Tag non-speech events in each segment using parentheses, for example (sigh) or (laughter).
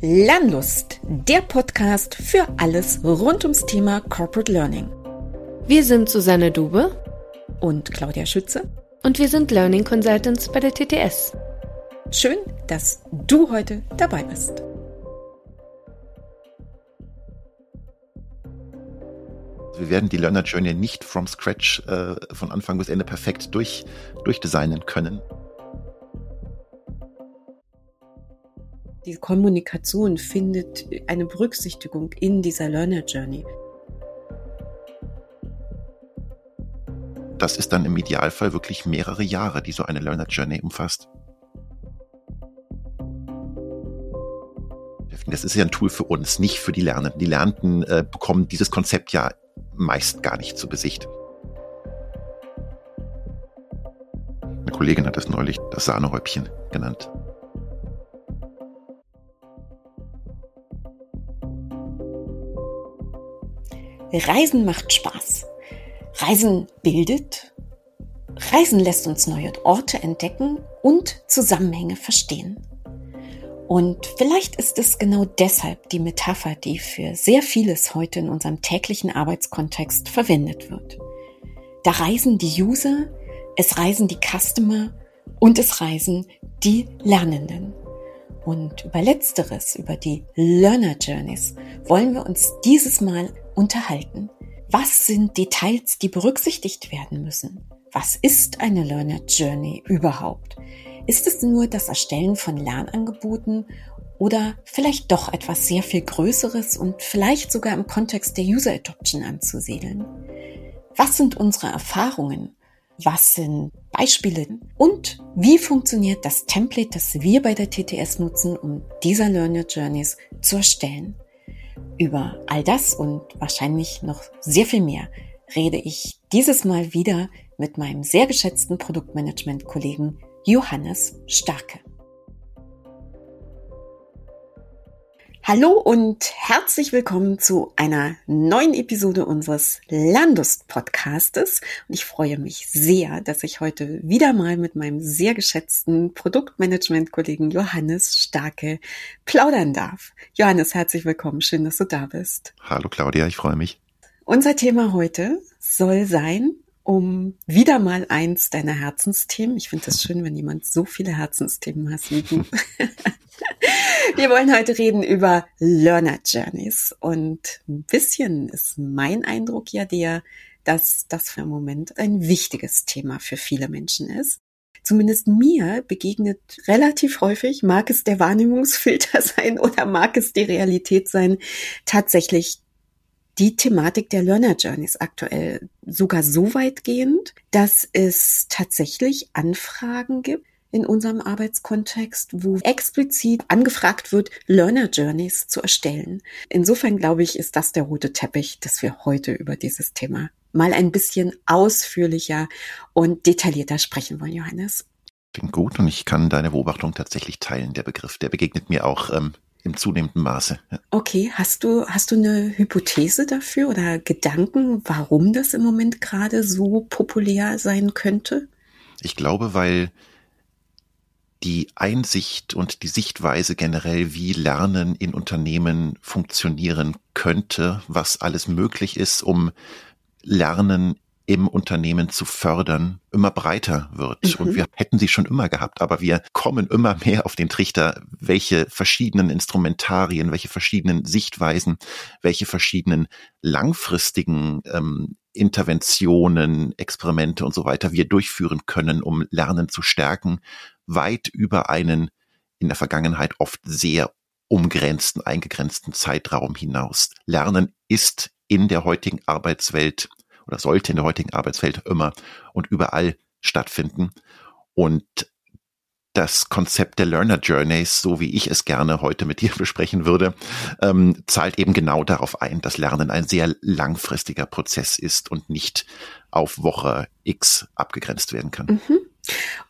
Lernlust, der Podcast für alles rund ums Thema Corporate Learning. Wir sind Susanne Dube und Claudia Schütze und wir sind Learning Consultants bei der TTS. Schön, dass du heute dabei bist. Wir werden die Learner Journey nicht from scratch äh, von Anfang bis Ende perfekt durch, durchdesignen können. Die Kommunikation findet eine Berücksichtigung in dieser Learner Journey. Das ist dann im Idealfall wirklich mehrere Jahre, die so eine Learner Journey umfasst. Das ist ja ein Tool für uns, nicht für die Lernenden. Die Lernenden äh, bekommen dieses Konzept ja meist gar nicht zu Besicht. Eine Kollegin hat es neulich das Sahnehäubchen genannt. Reisen macht Spaß. Reisen bildet. Reisen lässt uns neue Orte entdecken und Zusammenhänge verstehen. Und vielleicht ist es genau deshalb die Metapher, die für sehr vieles heute in unserem täglichen Arbeitskontext verwendet wird. Da reisen die User, es reisen die Customer und es reisen die Lernenden. Und über letzteres, über die Learner Journeys, wollen wir uns dieses Mal unterhalten. Was sind Details, die berücksichtigt werden müssen? Was ist eine Learner Journey überhaupt? Ist es nur das Erstellen von Lernangeboten oder vielleicht doch etwas sehr viel Größeres und vielleicht sogar im Kontext der User Adoption anzusiedeln? Was sind unsere Erfahrungen? Was sind Beispiele? Und wie funktioniert das Template, das wir bei der TTS nutzen, um dieser Learner Journeys zu erstellen? Über all das und wahrscheinlich noch sehr viel mehr rede ich dieses Mal wieder mit meinem sehr geschätzten Produktmanagement-Kollegen Johannes Starke. Hallo und herzlich willkommen zu einer neuen Episode unseres Landust-Podcastes. Und ich freue mich sehr, dass ich heute wieder mal mit meinem sehr geschätzten Produktmanagement-Kollegen Johannes Starke plaudern darf. Johannes, herzlich willkommen. Schön, dass du da bist. Hallo Claudia, ich freue mich. Unser Thema heute soll sein, um wieder mal eins deiner Herzensthemen. Ich finde das (laughs) schön, wenn jemand so viele Herzensthemen hat wie du. (laughs) Wir wollen heute reden über Learner Journeys und ein bisschen ist mein Eindruck ja der, dass das für einen Moment ein wichtiges Thema für viele Menschen ist. Zumindest mir begegnet relativ häufig, mag es der Wahrnehmungsfilter (laughs) sein oder mag es die Realität sein, tatsächlich die Thematik der Learner Journeys aktuell sogar so weitgehend, dass es tatsächlich Anfragen gibt, in unserem Arbeitskontext, wo explizit angefragt wird, Learner Journeys zu erstellen. Insofern glaube ich, ist das der rote Teppich, dass wir heute über dieses Thema mal ein bisschen ausführlicher und detaillierter sprechen wollen, Johannes. Klingt gut und ich kann deine Beobachtung tatsächlich teilen. Der Begriff, der begegnet mir auch ähm, im zunehmenden Maße. Ja. Okay, hast du, hast du eine Hypothese dafür oder Gedanken, warum das im Moment gerade so populär sein könnte? Ich glaube, weil die Einsicht und die Sichtweise generell, wie Lernen in Unternehmen funktionieren könnte, was alles möglich ist, um Lernen im Unternehmen zu fördern, immer breiter wird. Mhm. Und wir hätten sie schon immer gehabt, aber wir kommen immer mehr auf den Trichter, welche verschiedenen Instrumentarien, welche verschiedenen Sichtweisen, welche verschiedenen langfristigen ähm, Interventionen, Experimente und so weiter wir durchführen können, um Lernen zu stärken, weit über einen in der Vergangenheit oft sehr umgrenzten, eingegrenzten Zeitraum hinaus. Lernen ist in der heutigen Arbeitswelt oder sollte in der heutigen Arbeitswelt immer und überall stattfinden. Und das Konzept der Learner Journeys, so wie ich es gerne heute mit dir (laughs) besprechen würde, ähm, zahlt eben genau darauf ein, dass Lernen ein sehr langfristiger Prozess ist und nicht auf Woche X abgegrenzt werden kann. Mhm.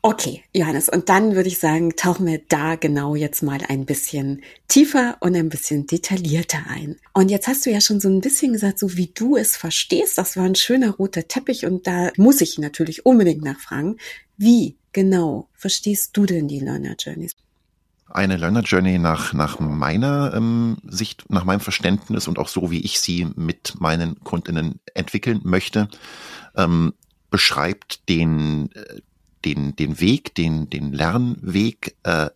Okay, Johannes, und dann würde ich sagen, tauchen wir da genau jetzt mal ein bisschen tiefer und ein bisschen detaillierter ein. Und jetzt hast du ja schon so ein bisschen gesagt, so wie du es verstehst, das war ein schöner roter Teppich und da muss ich natürlich unbedingt nachfragen, wie genau verstehst du denn die Learner Journeys? Eine Learner Journey nach, nach meiner ähm, Sicht, nach meinem Verständnis und auch so, wie ich sie mit meinen Kundinnen entwickeln möchte, ähm, beschreibt den, äh, den, den Weg, den, den Lernweg äh,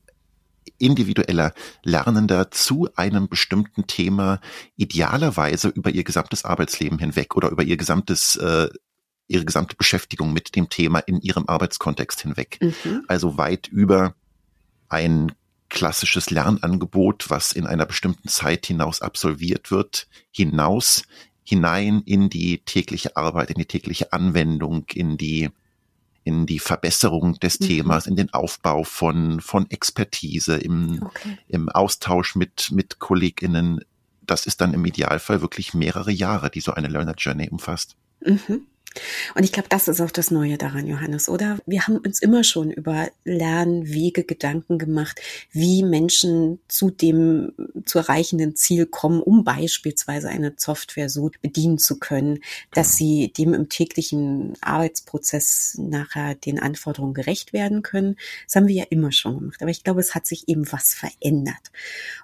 individueller Lernender zu einem bestimmten Thema idealerweise über ihr gesamtes Arbeitsleben hinweg oder über ihr gesamtes äh, ihre gesamte Beschäftigung mit dem Thema in ihrem Arbeitskontext hinweg. Mhm. Also weit über ein klassisches Lernangebot, was in einer bestimmten Zeit hinaus absolviert wird, hinaus hinein in die tägliche Arbeit, in die tägliche Anwendung, in die in die Verbesserung des mhm. Themas, in den Aufbau von, von Expertise, im, okay. im Austausch mit, mit KollegInnen. Das ist dann im Idealfall wirklich mehrere Jahre, die so eine Learner Journey umfasst. Mhm. Und ich glaube, das ist auch das Neue daran, Johannes, oder? Wir haben uns immer schon über Lernwege Gedanken gemacht, wie Menschen zu dem zu erreichenden Ziel kommen, um beispielsweise eine Software so bedienen zu können, dass sie dem im täglichen Arbeitsprozess nachher den Anforderungen gerecht werden können. Das haben wir ja immer schon gemacht. Aber ich glaube, es hat sich eben was verändert.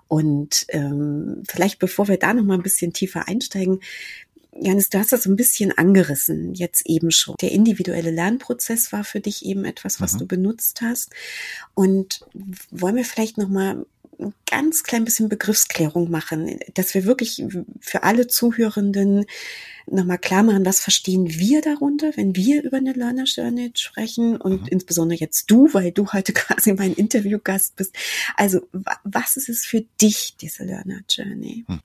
Und ähm, vielleicht bevor wir da noch mal ein bisschen tiefer einsteigen, Janis, du hast das so ein bisschen angerissen, jetzt eben schon. Der individuelle Lernprozess war für dich eben etwas, was mhm. du benutzt hast. Und wollen wir vielleicht noch mal ein ganz klein bisschen Begriffsklärung machen, dass wir wirklich für alle Zuhörenden nochmal klar machen, was verstehen wir darunter, wenn wir über eine Learner Journey sprechen und mhm. insbesondere jetzt du, weil du heute (laughs) quasi mein Interviewgast bist. Also was ist es für dich, diese Learner Journey? Mhm.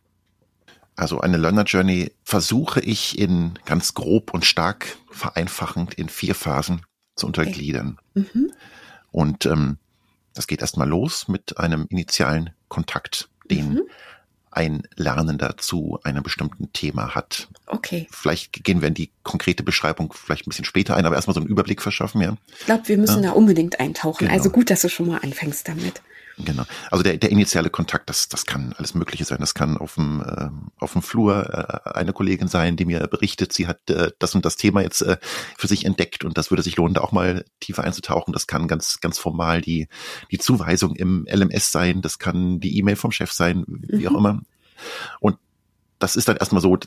Also eine Learner Journey versuche ich in ganz grob und stark vereinfachend in vier Phasen zu untergliedern. Okay. Mhm. Und ähm, das geht erstmal los mit einem initialen Kontakt, den mhm. ein Lernender zu einem bestimmten Thema hat. Okay. Vielleicht gehen wir in die konkrete Beschreibung vielleicht ein bisschen später ein, aber erstmal so einen Überblick verschaffen, ja. Ich glaube, wir müssen ja. da unbedingt eintauchen. Genau. Also gut, dass du schon mal anfängst damit. Genau. Also der, der initiale Kontakt, das, das kann alles Mögliche sein. Das kann auf dem, äh, auf dem Flur äh, eine Kollegin sein, die mir berichtet, sie hat äh, das und das Thema jetzt äh, für sich entdeckt und das würde sich lohnen, da auch mal tiefer einzutauchen. Das kann ganz, ganz formal die, die Zuweisung im LMS sein. Das kann die E-Mail vom Chef sein, wie mhm. auch immer. Und das ist dann erstmal so,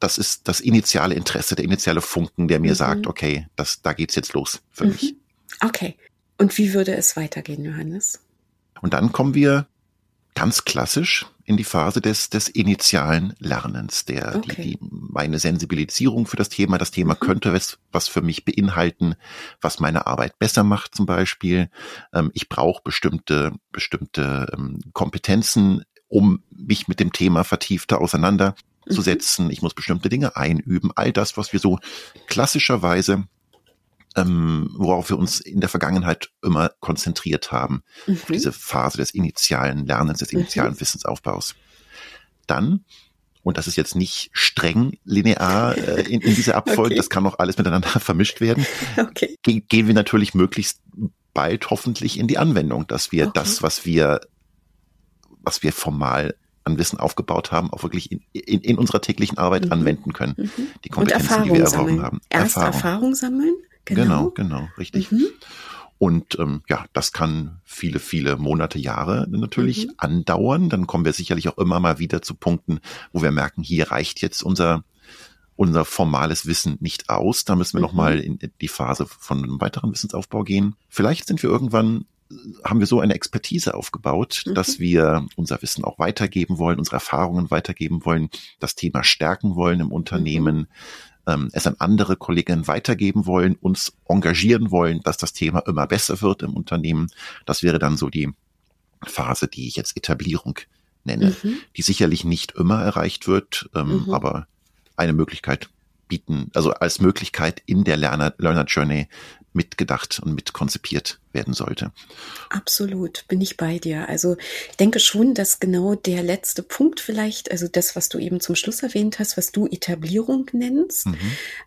das ist das initiale Interesse, der initiale Funken, der mir mhm. sagt, okay, das, da geht's jetzt los für mhm. mich. Okay. Und wie würde es weitergehen, Johannes? Und dann kommen wir ganz klassisch in die Phase des, des initialen Lernens, der, okay. die, die, meine Sensibilisierung für das Thema, das Thema mhm. könnte was, was für mich beinhalten, was meine Arbeit besser macht zum Beispiel. Ähm, ich brauche bestimmte, bestimmte ähm, Kompetenzen, um mich mit dem Thema vertiefter auseinanderzusetzen. Mhm. Ich muss bestimmte Dinge einüben. All das, was wir so klassischerweise ähm, worauf wir uns in der Vergangenheit immer konzentriert haben. Mhm. Diese Phase des initialen Lernens, des initialen mhm. Wissensaufbaus. Dann, und das ist jetzt nicht streng linear äh, in, in dieser Abfolge, okay. das kann auch alles miteinander (laughs) vermischt werden, okay. ge gehen wir natürlich möglichst bald hoffentlich in die Anwendung, dass wir okay. das, was wir, was wir formal an Wissen aufgebaut haben, auch wirklich in, in, in unserer täglichen Arbeit mhm. anwenden können. Mhm. Die Kompetenzen, die wir erworben haben. Erst Erfahrung. Erfahrung sammeln Genau, genau, genau richtig. Mhm. Und ähm, ja, das kann viele, viele Monate, Jahre natürlich mhm. andauern. Dann kommen wir sicherlich auch immer mal wieder zu Punkten, wo wir merken, hier reicht jetzt unser unser formales Wissen nicht aus. Da müssen wir mhm. nochmal in die Phase von einem weiteren Wissensaufbau gehen. Vielleicht sind wir irgendwann, haben wir so eine Expertise aufgebaut, mhm. dass wir unser Wissen auch weitergeben wollen, unsere Erfahrungen weitergeben wollen, das Thema stärken wollen im Unternehmen, mhm ähm, es an andere Kolleginnen weitergeben wollen, uns engagieren wollen, dass das Thema immer besser wird im Unternehmen. Das wäre dann so die Phase, die ich jetzt Etablierung nenne, mhm. die sicherlich nicht immer erreicht wird, ähm, mhm. aber eine Möglichkeit bieten, also als Möglichkeit in der Lerner, Learner Journey mitgedacht und mitkonzipiert werden sollte. Absolut, bin ich bei dir. Also ich denke schon, dass genau der letzte Punkt vielleicht, also das, was du eben zum Schluss erwähnt hast, was du Etablierung nennst, mhm.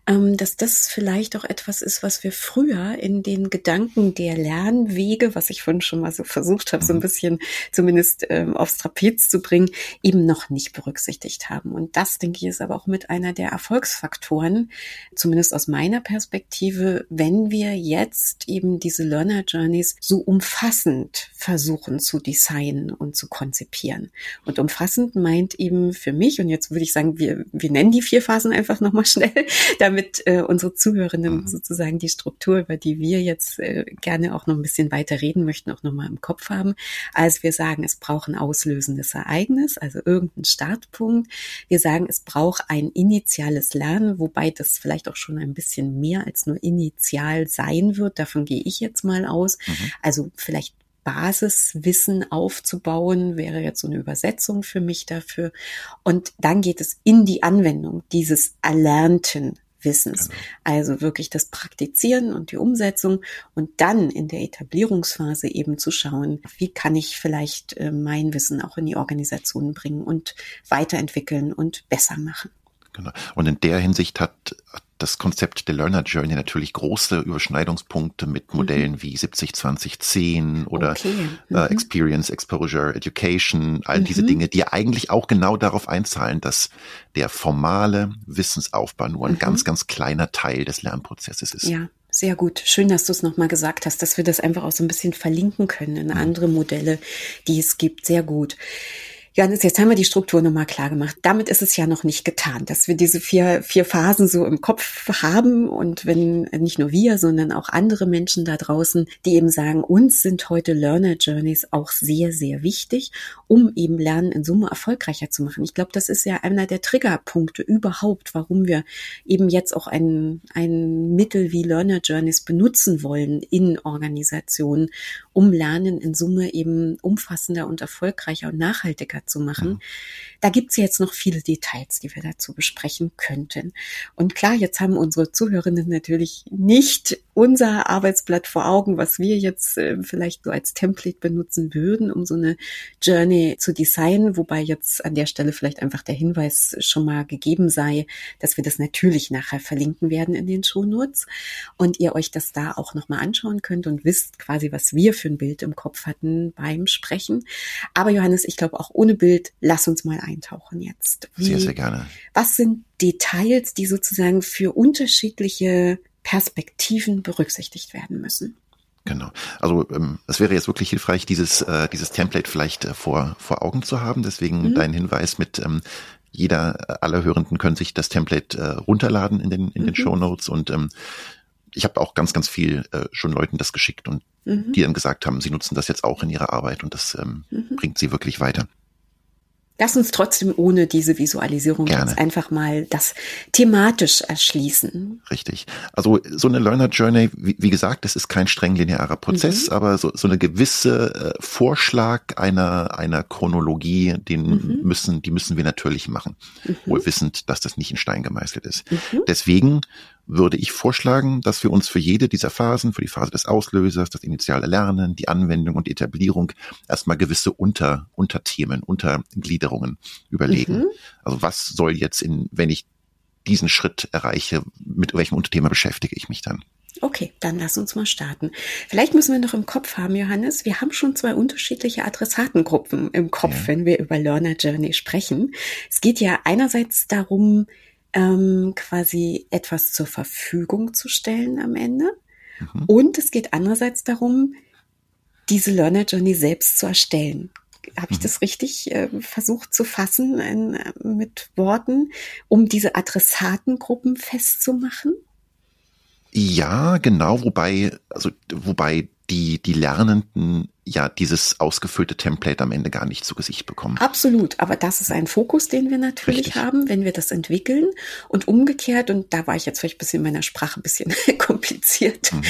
ähm, dass das vielleicht auch etwas ist, was wir früher in den Gedanken der Lernwege, was ich vorhin schon mal so versucht habe, mhm. so ein mhm. bisschen zumindest ähm, aufs Trapez zu bringen, eben noch nicht berücksichtigt haben. Und das, denke ich, ist aber auch mit einer der Erfolgsfaktoren, zumindest aus meiner Perspektive, wenn wir jetzt eben diese Learner Journeys so umfassend versuchen zu designen und zu konzipieren. Und umfassend meint eben für mich, und jetzt würde ich sagen, wir, wir nennen die vier Phasen einfach nochmal (laughs) schnell, damit äh, unsere Zuhörenden mhm. sozusagen die Struktur, über die wir jetzt äh, gerne auch noch ein bisschen weiter reden möchten, auch nochmal im Kopf haben. Also wir sagen, es braucht ein auslösendes Ereignis, also irgendein Startpunkt. Wir sagen, es braucht ein initiales Lernen, wobei das vielleicht auch schon ein bisschen mehr als nur initial sein wird. Davon gehe ich jetzt mal aus. Mhm. Also vielleicht Basiswissen aufzubauen, wäre jetzt so eine Übersetzung für mich dafür. Und dann geht es in die Anwendung dieses erlernten Wissens. Genau. Also wirklich das Praktizieren und die Umsetzung und dann in der Etablierungsphase eben zu schauen, wie kann ich vielleicht äh, mein Wissen auch in die Organisation bringen und weiterentwickeln und besser machen. Genau. Und in der Hinsicht hat, hat das Konzept der Learner Journey natürlich große Überschneidungspunkte mit mhm. Modellen mhm. wie 70, 20, 10 oder okay. Äh, mhm. äh, Experience, Exposure, Education, all mhm. diese Dinge, die eigentlich auch genau darauf einzahlen, dass der formale Wissensaufbau nur ein mhm. ganz, ganz kleiner Teil des Lernprozesses ist. Ja. Sehr gut. Schön, dass du es nochmal gesagt hast, dass wir das einfach auch so ein bisschen verlinken können in mhm. andere Modelle, die es gibt. Sehr gut. Johannes, jetzt haben wir die Struktur nochmal klar gemacht. Damit ist es ja noch nicht getan, dass wir diese vier, vier Phasen so im Kopf haben und wenn nicht nur wir, sondern auch andere Menschen da draußen, die eben sagen, uns sind heute Learner Journeys auch sehr, sehr wichtig, um eben Lernen in Summe erfolgreicher zu machen. Ich glaube, das ist ja einer der Triggerpunkte überhaupt, warum wir eben jetzt auch ein, ein Mittel wie Learner Journeys benutzen wollen in Organisationen, um Lernen in Summe eben umfassender und erfolgreicher und nachhaltiger zu machen. Mhm. Da gibt's jetzt noch viele Details, die wir dazu besprechen könnten. Und klar, jetzt haben unsere Zuhörenden natürlich nicht unser Arbeitsblatt vor Augen, was wir jetzt äh, vielleicht so als Template benutzen würden, um so eine Journey zu designen, wobei jetzt an der Stelle vielleicht einfach der Hinweis schon mal gegeben sei, dass wir das natürlich nachher verlinken werden in den Shownotes und ihr euch das da auch nochmal anschauen könnt und wisst quasi, was wir für ein Bild im Kopf hatten beim Sprechen. Aber Johannes, ich glaube auch ohne Bild, lass uns mal eintauchen jetzt. Wie, sehr, sehr gerne. Was sind Details, die sozusagen für unterschiedliche Perspektiven berücksichtigt werden müssen? Genau. Also ähm, es wäre jetzt wirklich hilfreich, dieses äh, dieses Template vielleicht äh, vor vor Augen zu haben. Deswegen mhm. dein Hinweis mit ähm, jeder äh, aller Hörenden können sich das Template äh, runterladen in den in mhm. den Show Notes und ähm, ich habe auch ganz ganz viel äh, schon Leuten das geschickt und mhm. die dann gesagt haben, sie nutzen das jetzt auch in ihrer Arbeit und das ähm, mhm. bringt sie wirklich weiter. Lass uns trotzdem ohne diese Visualisierung Gerne. jetzt einfach mal das thematisch erschließen. Richtig. Also so eine Learner Journey, wie, wie gesagt, das ist kein streng linearer Prozess, mhm. aber so, so eine gewisse äh, Vorschlag einer einer Chronologie, den mhm. müssen, die müssen wir natürlich machen, mhm. wohl wissend, dass das nicht in Stein gemeißelt ist. Mhm. Deswegen würde ich vorschlagen, dass wir uns für jede dieser Phasen, für die Phase des Auslösers, das initiale Lernen, die Anwendung und die Etablierung erstmal gewisse Unter, Unterthemen, Untergliederungen überlegen. Mhm. Also was soll jetzt in, wenn ich diesen Schritt erreiche, mit welchem Unterthema beschäftige ich mich dann? Okay, dann lass uns mal starten. Vielleicht müssen wir noch im Kopf haben, Johannes, wir haben schon zwei unterschiedliche Adressatengruppen im Kopf, ja. wenn wir über Learner Journey sprechen. Es geht ja einerseits darum, ähm, quasi etwas zur Verfügung zu stellen am Ende. Mhm. Und es geht andererseits darum, diese Learner Journey selbst zu erstellen. Habe ich mhm. das richtig äh, versucht zu fassen in, mit Worten, um diese Adressatengruppen festzumachen? Ja, genau, wobei, also wobei die, die Lernenden ja dieses ausgefüllte Template am Ende gar nicht zu Gesicht bekommen. Absolut, aber das ist ein Fokus, den wir natürlich Richtig. haben, wenn wir das entwickeln und umgekehrt, und da war ich jetzt vielleicht ein bisschen in meiner Sprache ein bisschen (laughs) kompliziert, mhm.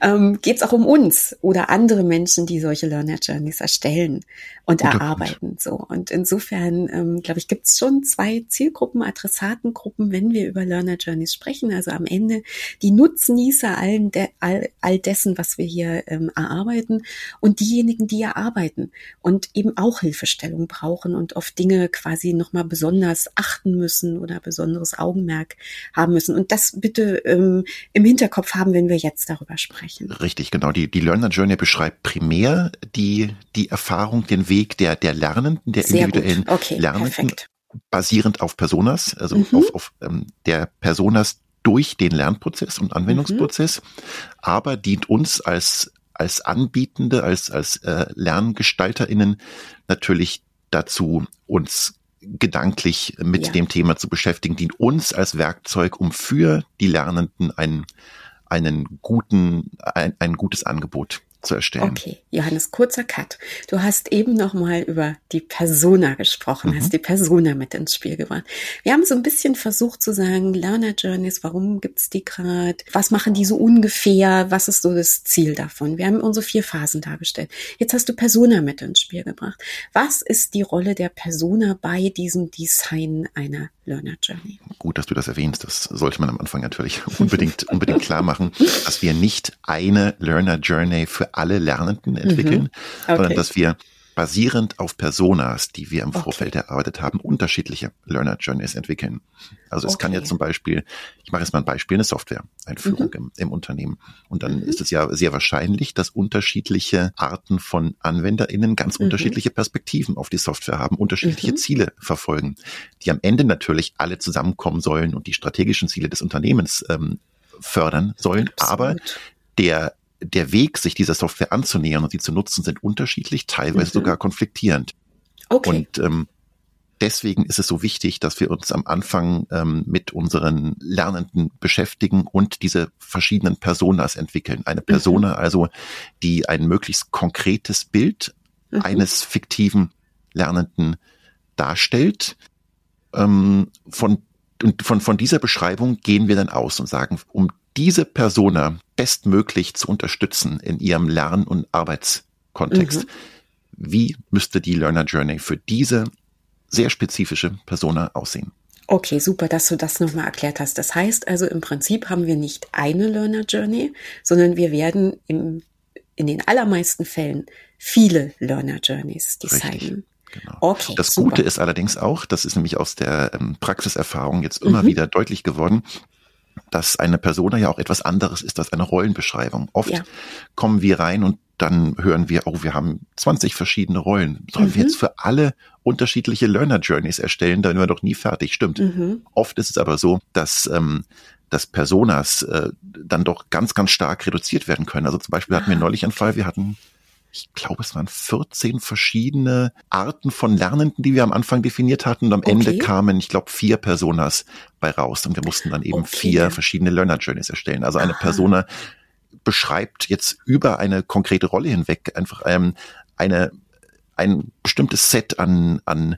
ähm, geht es auch um uns oder andere Menschen, die solche Learner Journeys erstellen und Guter erarbeiten. Punkt. So. Und insofern, ähm, glaube ich, gibt es schon zwei Zielgruppen, Adressatengruppen, wenn wir über Learner Journeys sprechen. Also am Ende die Nutznießer allen de, all, all dessen, was wir hier ähm, erarbeiten und die diejenigen, die ja arbeiten und eben auch Hilfestellung brauchen und auf Dinge quasi nochmal besonders achten müssen oder besonderes Augenmerk haben müssen. Und das bitte ähm, im Hinterkopf haben, wenn wir jetzt darüber sprechen. Richtig, genau. Die, die Learner Journey beschreibt primär die, die Erfahrung, den Weg der, der Lernenden, der Sehr individuellen okay, Lernenden. Perfekt basierend auf Personas, also mhm. auf, auf ähm, der Personas durch den Lernprozess und Anwendungsprozess, mhm. aber dient uns als als Anbietende, als, als äh, LerngestalterInnen natürlich dazu, uns gedanklich mit ja. dem Thema zu beschäftigen, dient uns als Werkzeug, um für die Lernenden einen, einen guten, ein, ein gutes Angebot zu erstellen. Okay, Johannes, kurzer Cut. Du hast eben noch mal über die Persona gesprochen, mhm. hast die Persona mit ins Spiel gebracht. Wir haben so ein bisschen versucht zu sagen, Learner Journeys, warum gibt's die gerade? Was machen die so ungefähr? Was ist so das Ziel davon? Wir haben unsere vier Phasen dargestellt. Jetzt hast du Persona mit ins Spiel gebracht. Was ist die Rolle der Persona bei diesem Design einer Learner Journey? Gut, dass du das erwähnst. Das sollte man am Anfang natürlich (laughs) unbedingt, unbedingt klar machen, dass wir nicht eine Learner Journey für alle Lernenden entwickeln, mhm. okay. sondern dass wir basierend auf Personas, die wir im okay. Vorfeld erarbeitet haben, unterschiedliche Learner Journeys entwickeln. Also es okay. kann ja zum Beispiel, ich mache jetzt mal ein Beispiel, eine Software-Einführung mhm. im, im, Unternehmen. Und dann mhm. ist es ja sehr wahrscheinlich, dass unterschiedliche Arten von AnwenderInnen ganz mhm. unterschiedliche Perspektiven auf die Software haben, unterschiedliche mhm. Ziele verfolgen, die am Ende natürlich alle zusammenkommen sollen und die strategischen Ziele des Unternehmens ähm, fördern sollen. Absolut. Aber der der Weg, sich dieser Software anzunähern und sie zu nutzen, sind unterschiedlich, teilweise mhm. sogar konfliktierend. Okay. Und ähm, deswegen ist es so wichtig, dass wir uns am Anfang ähm, mit unseren Lernenden beschäftigen und diese verschiedenen Personas entwickeln. Eine Persona mhm. also, die ein möglichst konkretes Bild mhm. eines fiktiven Lernenden darstellt. Ähm, von, und von, von dieser Beschreibung gehen wir dann aus und sagen, um diese Persona bestmöglich zu unterstützen in ihrem Lern- und Arbeitskontext. Mhm. Wie müsste die Learner Journey für diese sehr spezifische Persona aussehen? Okay, super, dass du das nochmal erklärt hast. Das heißt also, im Prinzip haben wir nicht eine Learner Journey, sondern wir werden im, in den allermeisten Fällen viele Learner Journeys designen. Genau. Okay, das super. Gute ist allerdings auch, das ist nämlich aus der ähm, Praxiserfahrung jetzt immer mhm. wieder deutlich geworden, dass eine Persona ja auch etwas anderes ist als eine Rollenbeschreibung. Oft ja. kommen wir rein und dann hören wir, oh, wir haben 20 verschiedene Rollen. Sollen mhm. wir jetzt für alle unterschiedliche Learner Journeys erstellen? Dann sind wir doch nie fertig. Stimmt. Mhm. Oft ist es aber so, dass ähm, dass Personas äh, dann doch ganz, ganz stark reduziert werden können. Also zum Beispiel hatten wir neulich einen Fall, wir hatten ich glaube, es waren 14 verschiedene Arten von Lernenden, die wir am Anfang definiert hatten. Und am okay. Ende kamen, ich glaube, vier Personas bei raus. Und wir mussten dann eben okay. vier verschiedene Learner Journeys erstellen. Also eine Aha. Persona beschreibt jetzt über eine konkrete Rolle hinweg einfach ähm, eine, ein bestimmtes Set an, an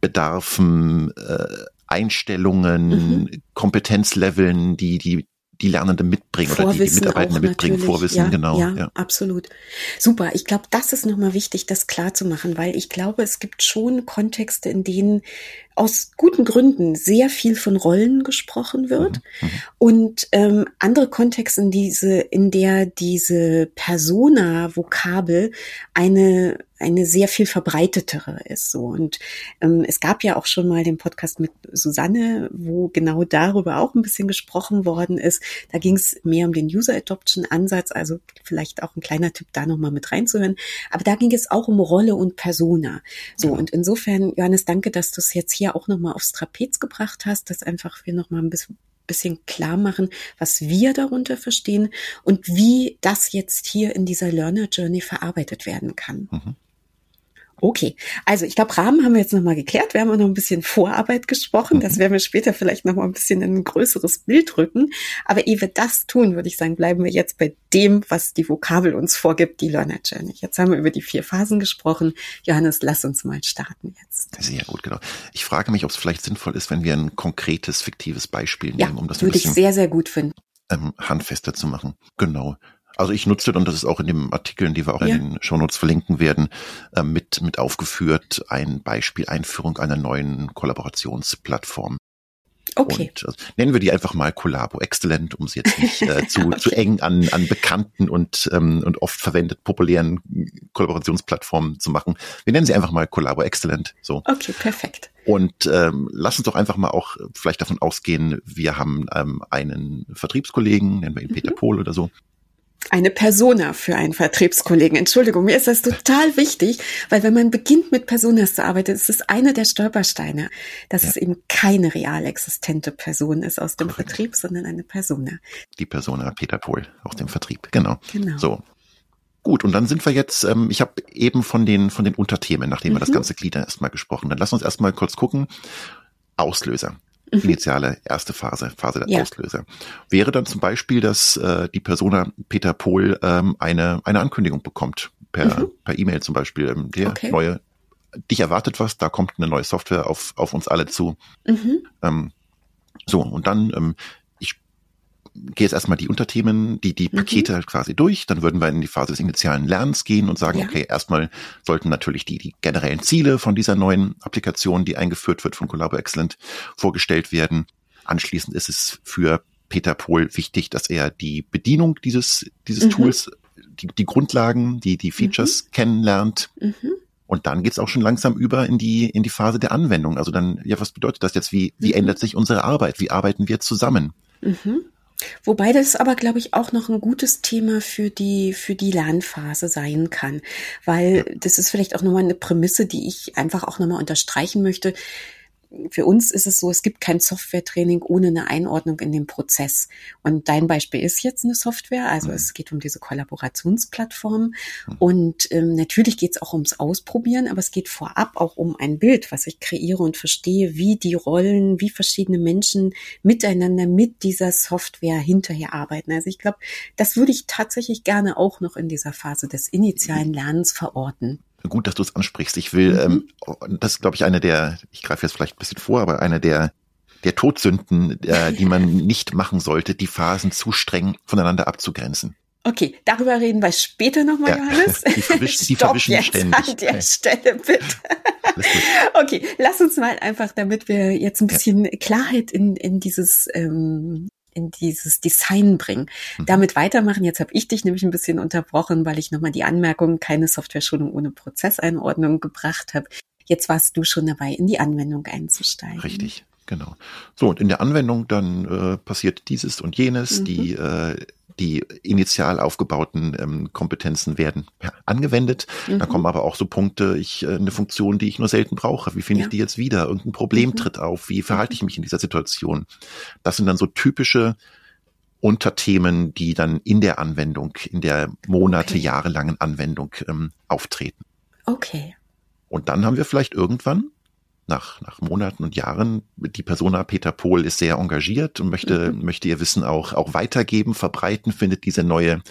Bedarfen, äh, Einstellungen, mhm. Kompetenzleveln, die, die die Lernenden mitbringen Vorwissen oder die, die Mitarbeitende mitbringen, Vorwissen, ja, genau. Ja, ja, absolut. Super. Ich glaube, das ist nochmal wichtig, das klar zu machen, weil ich glaube, es gibt schon Kontexte, in denen aus guten Gründen sehr viel von Rollen gesprochen wird mhm, mhm. und ähm, andere Kontexte, in diese, in der diese Persona-Vokabel eine eine sehr viel verbreitetere ist so und ähm, es gab ja auch schon mal den Podcast mit Susanne, wo genau darüber auch ein bisschen gesprochen worden ist. Da ging es mehr um den User Adoption Ansatz, also vielleicht auch ein kleiner Tipp da noch mal mit reinzuhören. Aber da ging es auch um Rolle und Persona. So und insofern Johannes, danke, dass du es jetzt hier hier auch nochmal aufs Trapez gebracht hast, dass einfach wir nochmal ein bisschen klar machen, was wir darunter verstehen und wie das jetzt hier in dieser Learner Journey verarbeitet werden kann. Mhm. Okay, also ich glaube, Rahmen haben wir jetzt nochmal geklärt. Wir haben auch noch ein bisschen Vorarbeit gesprochen. Das mhm. werden wir später vielleicht nochmal ein bisschen in ein größeres Bild rücken. Aber ehe wir das tun, würde ich sagen, bleiben wir jetzt bei dem, was die Vokabel uns vorgibt, die Learner Journey. Jetzt haben wir über die vier Phasen gesprochen. Johannes, lass uns mal starten jetzt. Sehr gut, genau. Ich frage mich, ob es vielleicht sinnvoll ist, wenn wir ein konkretes, fiktives Beispiel nehmen, ja, um das ein bisschen ich sehr, sehr gut finden. Ähm, handfester zu machen. Genau. Also ich nutze, und das ist auch in den Artikeln, die wir auch ja. in den Shownotes verlinken werden, äh, mit, mit aufgeführt, ein Beispiel Einführung einer neuen Kollaborationsplattform. Okay. Und, also, nennen wir die einfach mal Collabo Excellent, um sie jetzt nicht äh, zu, okay. (laughs) zu eng an, an bekannten und, ähm, und oft verwendet populären Kollaborationsplattformen zu machen. Wir nennen sie einfach mal Collabo Excellent. So. Okay, perfekt. Und ähm, lass uns doch einfach mal auch vielleicht davon ausgehen, wir haben ähm, einen Vertriebskollegen, nennen wir ihn Peter mhm. Pohl oder so, eine Persona für einen Vertriebskollegen. Entschuldigung, mir ist das total wichtig, weil wenn man beginnt mit Personas zu arbeiten, ist es einer der Stolpersteine, dass ja. es eben keine real existente Person ist aus dem Correct. Vertrieb, sondern eine Persona. Die Persona Peter Pohl aus dem Vertrieb, genau. Genau. So. Gut, und dann sind wir jetzt, ähm, ich habe eben von den, von den Unterthemen, nachdem mhm. wir das mhm. ganze Glied erstmal gesprochen. Dann lass uns erstmal kurz gucken. Auslöser. Mhm. Initiale erste Phase, Phase der ja. Auslöser. Wäre dann zum Beispiel, dass äh, die Persona Peter Pohl ähm, eine, eine Ankündigung bekommt, per mhm. per E-Mail zum Beispiel, ähm, der okay. neue, dich erwartet was, da kommt eine neue Software auf, auf uns alle zu. Mhm. Ähm, so, und dann ähm, gehe jetzt erstmal die Unterthemen, die, die mhm. Pakete mhm. quasi durch. Dann würden wir in die Phase des initialen Lernens gehen und sagen, ja. okay, erstmal sollten natürlich die, die generellen Ziele von dieser neuen Applikation, die eingeführt wird von Collabo Excellent, vorgestellt werden. Anschließend ist es für Peter Pohl wichtig, dass er die Bedienung dieses, dieses mhm. Tools, die, die Grundlagen, die, die Features mhm. kennenlernt. Mhm. Und dann geht's auch schon langsam über in die, in die Phase der Anwendung. Also dann, ja, was bedeutet das jetzt? Wie, wie mhm. ändert sich unsere Arbeit? Wie arbeiten wir zusammen? Mhm. Wobei das aber, glaube ich, auch noch ein gutes Thema für die, für die Lernphase sein kann, weil das ist vielleicht auch nochmal eine Prämisse, die ich einfach auch nochmal unterstreichen möchte für uns ist es so, es gibt kein Software-Training ohne eine Einordnung in den Prozess. Und dein Beispiel ist jetzt eine Software, also mhm. es geht um diese Kollaborationsplattform. Mhm. Und ähm, natürlich geht es auch ums Ausprobieren, aber es geht vorab auch um ein Bild, was ich kreiere und verstehe, wie die Rollen, wie verschiedene Menschen miteinander mit dieser Software hinterher arbeiten. Also ich glaube, das würde ich tatsächlich gerne auch noch in dieser Phase des initialen Lernens verorten gut, dass du es ansprichst. Ich will, mhm. ähm, das ist, glaube ich, eine der, ich greife jetzt vielleicht ein bisschen vor, aber eine der der Todsünden, äh, die man (laughs) nicht machen sollte, die Phasen zu streng voneinander abzugrenzen. Okay, darüber reden wir später nochmal, ja. Johannes. (laughs) Die, verwischen, die (laughs) verwischen jetzt ständig. An der Stelle bitte. okay, lass uns mal einfach, damit wir jetzt ein bisschen ja. Klarheit in, in dieses ähm, in dieses Design bringen. Mhm. Damit weitermachen. Jetzt habe ich dich nämlich ein bisschen unterbrochen, weil ich nochmal die Anmerkung, keine Software-Schulung ohne Prozesseinordnung gebracht habe. Jetzt warst du schon dabei, in die Anwendung einzusteigen. Richtig, genau. So, und in der Anwendung dann äh, passiert dieses und jenes. Mhm. Die äh, die initial aufgebauten ähm, Kompetenzen werden ja, angewendet. Mhm. Da kommen aber auch so Punkte, ich äh, eine Funktion, die ich nur selten brauche. Wie finde ja. ich die jetzt wieder? Irgendein Problem mhm. tritt auf. Wie verhalte ich mich in dieser Situation? Das sind dann so typische Unterthemen, die dann in der Anwendung, in der Monate, okay. jahrelangen Anwendung ähm, auftreten. Okay. Und dann haben wir vielleicht irgendwann nach, nach Monaten und Jahren, die Persona Peter Pohl ist sehr engagiert und möchte, mhm. möchte ihr Wissen auch, auch weitergeben, verbreiten, findet diese neue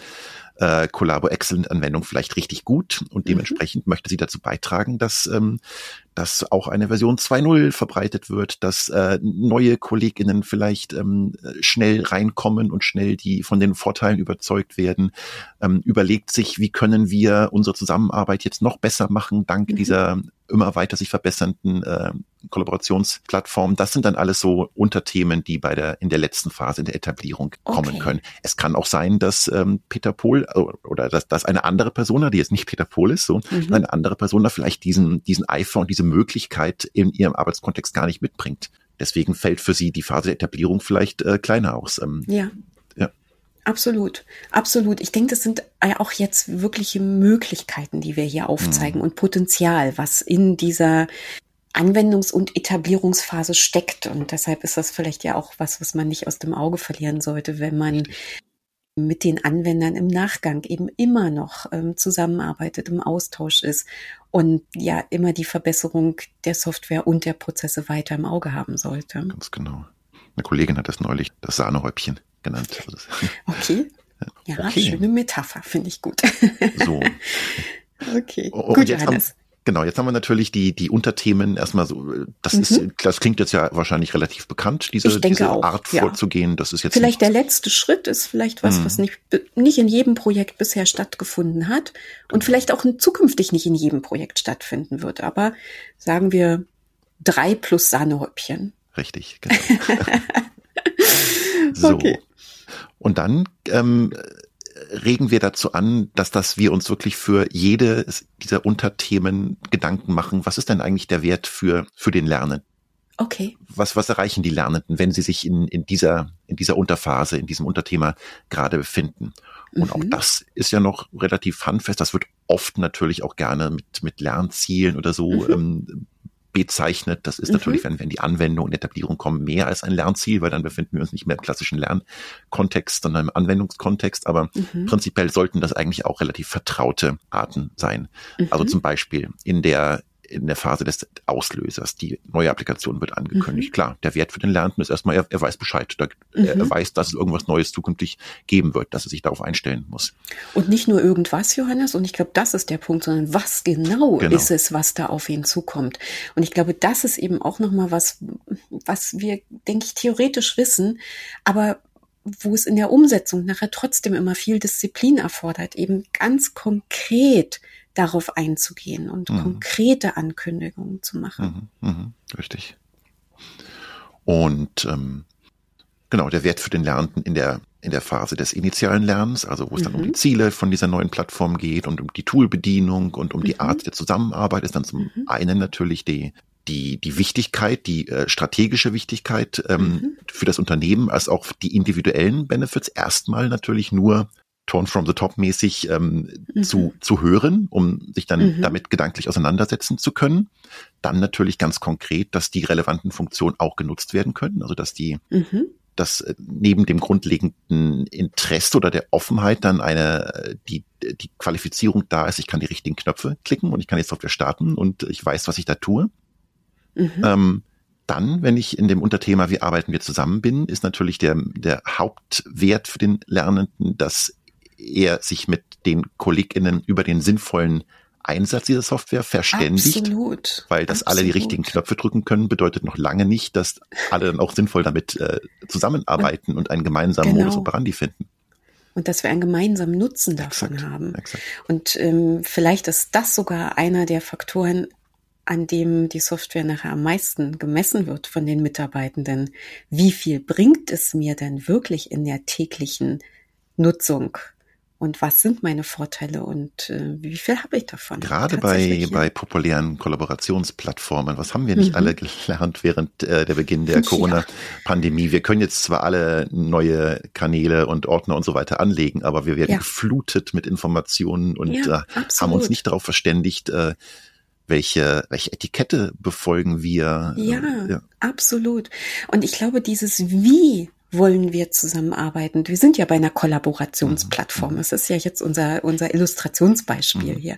äh, Collabo Excellent Anwendung vielleicht richtig gut und mhm. dementsprechend mhm. möchte sie dazu beitragen, dass, ähm, dass auch eine Version 2.0 verbreitet wird, dass äh, neue KollegInnen vielleicht ähm, schnell reinkommen und schnell die von den Vorteilen überzeugt werden, ähm, überlegt sich, wie können wir unsere Zusammenarbeit jetzt noch besser machen, dank mhm. dieser immer weiter sich verbessernden äh, Kollaborationsplattformen. Das sind dann alles so Unterthemen, die bei der in der letzten Phase in der Etablierung okay. kommen können. Es kann auch sein, dass ähm, Peter Pohl äh, oder dass, dass eine andere Persona, die jetzt nicht Peter Pohl ist, so mhm. eine andere Persona vielleicht diesen diesen Eifer und diese Möglichkeit in ihrem Arbeitskontext gar nicht mitbringt. Deswegen fällt für sie die Phase der Etablierung vielleicht äh, kleiner aus. Ähm, ja. Absolut, absolut. Ich denke, das sind auch jetzt wirkliche Möglichkeiten, die wir hier aufzeigen mhm. und Potenzial, was in dieser Anwendungs- und Etablierungsphase steckt. Und deshalb ist das vielleicht ja auch was, was man nicht aus dem Auge verlieren sollte, wenn man mit den Anwendern im Nachgang eben immer noch ähm, zusammenarbeitet, im Austausch ist und ja immer die Verbesserung der Software und der Prozesse weiter im Auge haben sollte. Ganz genau. Eine Kollegin hat das neulich das Sahnehäubchen genannt. (laughs) Okay. Ja, okay. schöne Metapher, finde ich gut. So. (laughs) Okay. Oh, gut, jetzt Johannes. Haben, genau, jetzt haben wir natürlich die, die Unterthemen erstmal so, das mhm. ist, das klingt jetzt ja wahrscheinlich relativ bekannt, diese, diese auch, Art ja. vorzugehen. Das ist jetzt vielleicht der letzte Schritt ist vielleicht was, mhm. was nicht, nicht in jedem Projekt bisher stattgefunden hat und genau. vielleicht auch zukünftig nicht in jedem Projekt stattfinden wird. Aber sagen wir drei plus Sahnehäubchen. Richtig, genau. (laughs) so. Okay. Und dann ähm, regen wir dazu an, dass das wir uns wirklich für jede dieser Unterthemen Gedanken machen. Was ist denn eigentlich der Wert für, für den Lernenden? Okay. Was, was erreichen die Lernenden, wenn sie sich in, in dieser, in dieser Unterphase, in diesem Unterthema gerade befinden? Und mhm. auch das ist ja noch relativ handfest. Das wird oft natürlich auch gerne mit, mit Lernzielen oder so mhm. ähm, bezeichnet. Das ist mhm. natürlich, wenn wir in die Anwendung und Etablierung kommen, mehr als ein Lernziel, weil dann befinden wir uns nicht mehr im klassischen Lernkontext, sondern im Anwendungskontext. Aber mhm. prinzipiell sollten das eigentlich auch relativ vertraute Arten sein. Also mhm. Also zum Beispiel in der in der Phase des Auslösers. Die neue Applikation wird angekündigt. Mhm. Klar, der Wert für den Lernenden ist erstmal, er, er weiß Bescheid. Da, mhm. Er weiß, dass es irgendwas Neues zukünftig geben wird, dass er sich darauf einstellen muss. Und nicht nur irgendwas, Johannes, und ich glaube, das ist der Punkt, sondern was genau, genau, ist es, was da auf ihn zukommt. Und ich glaube, das ist eben auch nochmal was, was wir, denke ich, theoretisch wissen, aber wo es in der Umsetzung nachher trotzdem immer viel Disziplin erfordert, eben ganz konkret darauf einzugehen und mhm. konkrete Ankündigungen zu machen. Mhm, mhm, richtig. Und ähm, genau, der Wert für den Lernenden in der in der Phase des initialen Lernens, also wo es dann um die mhm. Ziele von dieser neuen Plattform geht und um die Toolbedienung und um die mhm. Art der Zusammenarbeit, ist dann zum mhm. einen natürlich die die, die Wichtigkeit, die äh, strategische Wichtigkeit ähm, mhm. für das Unternehmen als auch die individuellen Benefits erstmal natürlich nur Torn from the Top mäßig ähm, mhm. zu, zu hören, um sich dann mhm. damit gedanklich auseinandersetzen zu können. Dann natürlich ganz konkret, dass die relevanten Funktionen auch genutzt werden können, also dass die mhm. dass äh, neben dem grundlegenden Interesse oder der Offenheit dann eine äh, die die Qualifizierung da ist, ich kann die richtigen Knöpfe klicken und ich kann die Software starten und ich weiß, was ich da tue. Mhm. Ähm, dann, wenn ich in dem Unterthema Wie arbeiten wir zusammen bin, ist natürlich der, der Hauptwert für den Lernenden, dass er sich mit den KollegInnen über den sinnvollen Einsatz dieser Software verständigt. Absolut. Weil dass Absolut. alle die richtigen Knöpfe drücken können, bedeutet noch lange nicht, dass alle dann auch sinnvoll damit äh, zusammenarbeiten und, und einen gemeinsamen genau. Modus operandi finden. Und dass wir einen gemeinsamen Nutzen davon exakt, haben. Exakt. Und ähm, vielleicht ist das sogar einer der Faktoren, an dem die Software nachher am meisten gemessen wird von den Mitarbeitenden. Wie viel bringt es mir denn wirklich in der täglichen Nutzung? Und was sind meine Vorteile und äh, wie viel habe ich davon? Gerade bei, bei populären Kollaborationsplattformen, was haben wir nicht mhm. alle gelernt während äh, der Beginn der (laughs) Corona-Pandemie? Wir können jetzt zwar alle neue Kanäle und Ordner und so weiter anlegen, aber wir werden ja. geflutet mit Informationen und ja, äh, haben uns nicht darauf verständigt, äh, welche, welche Etikette befolgen wir? Ja, ja, absolut. Und ich glaube, dieses Wie wollen wir zusammenarbeiten? Wir sind ja bei einer Kollaborationsplattform. Das ist ja jetzt unser, unser Illustrationsbeispiel mhm. hier.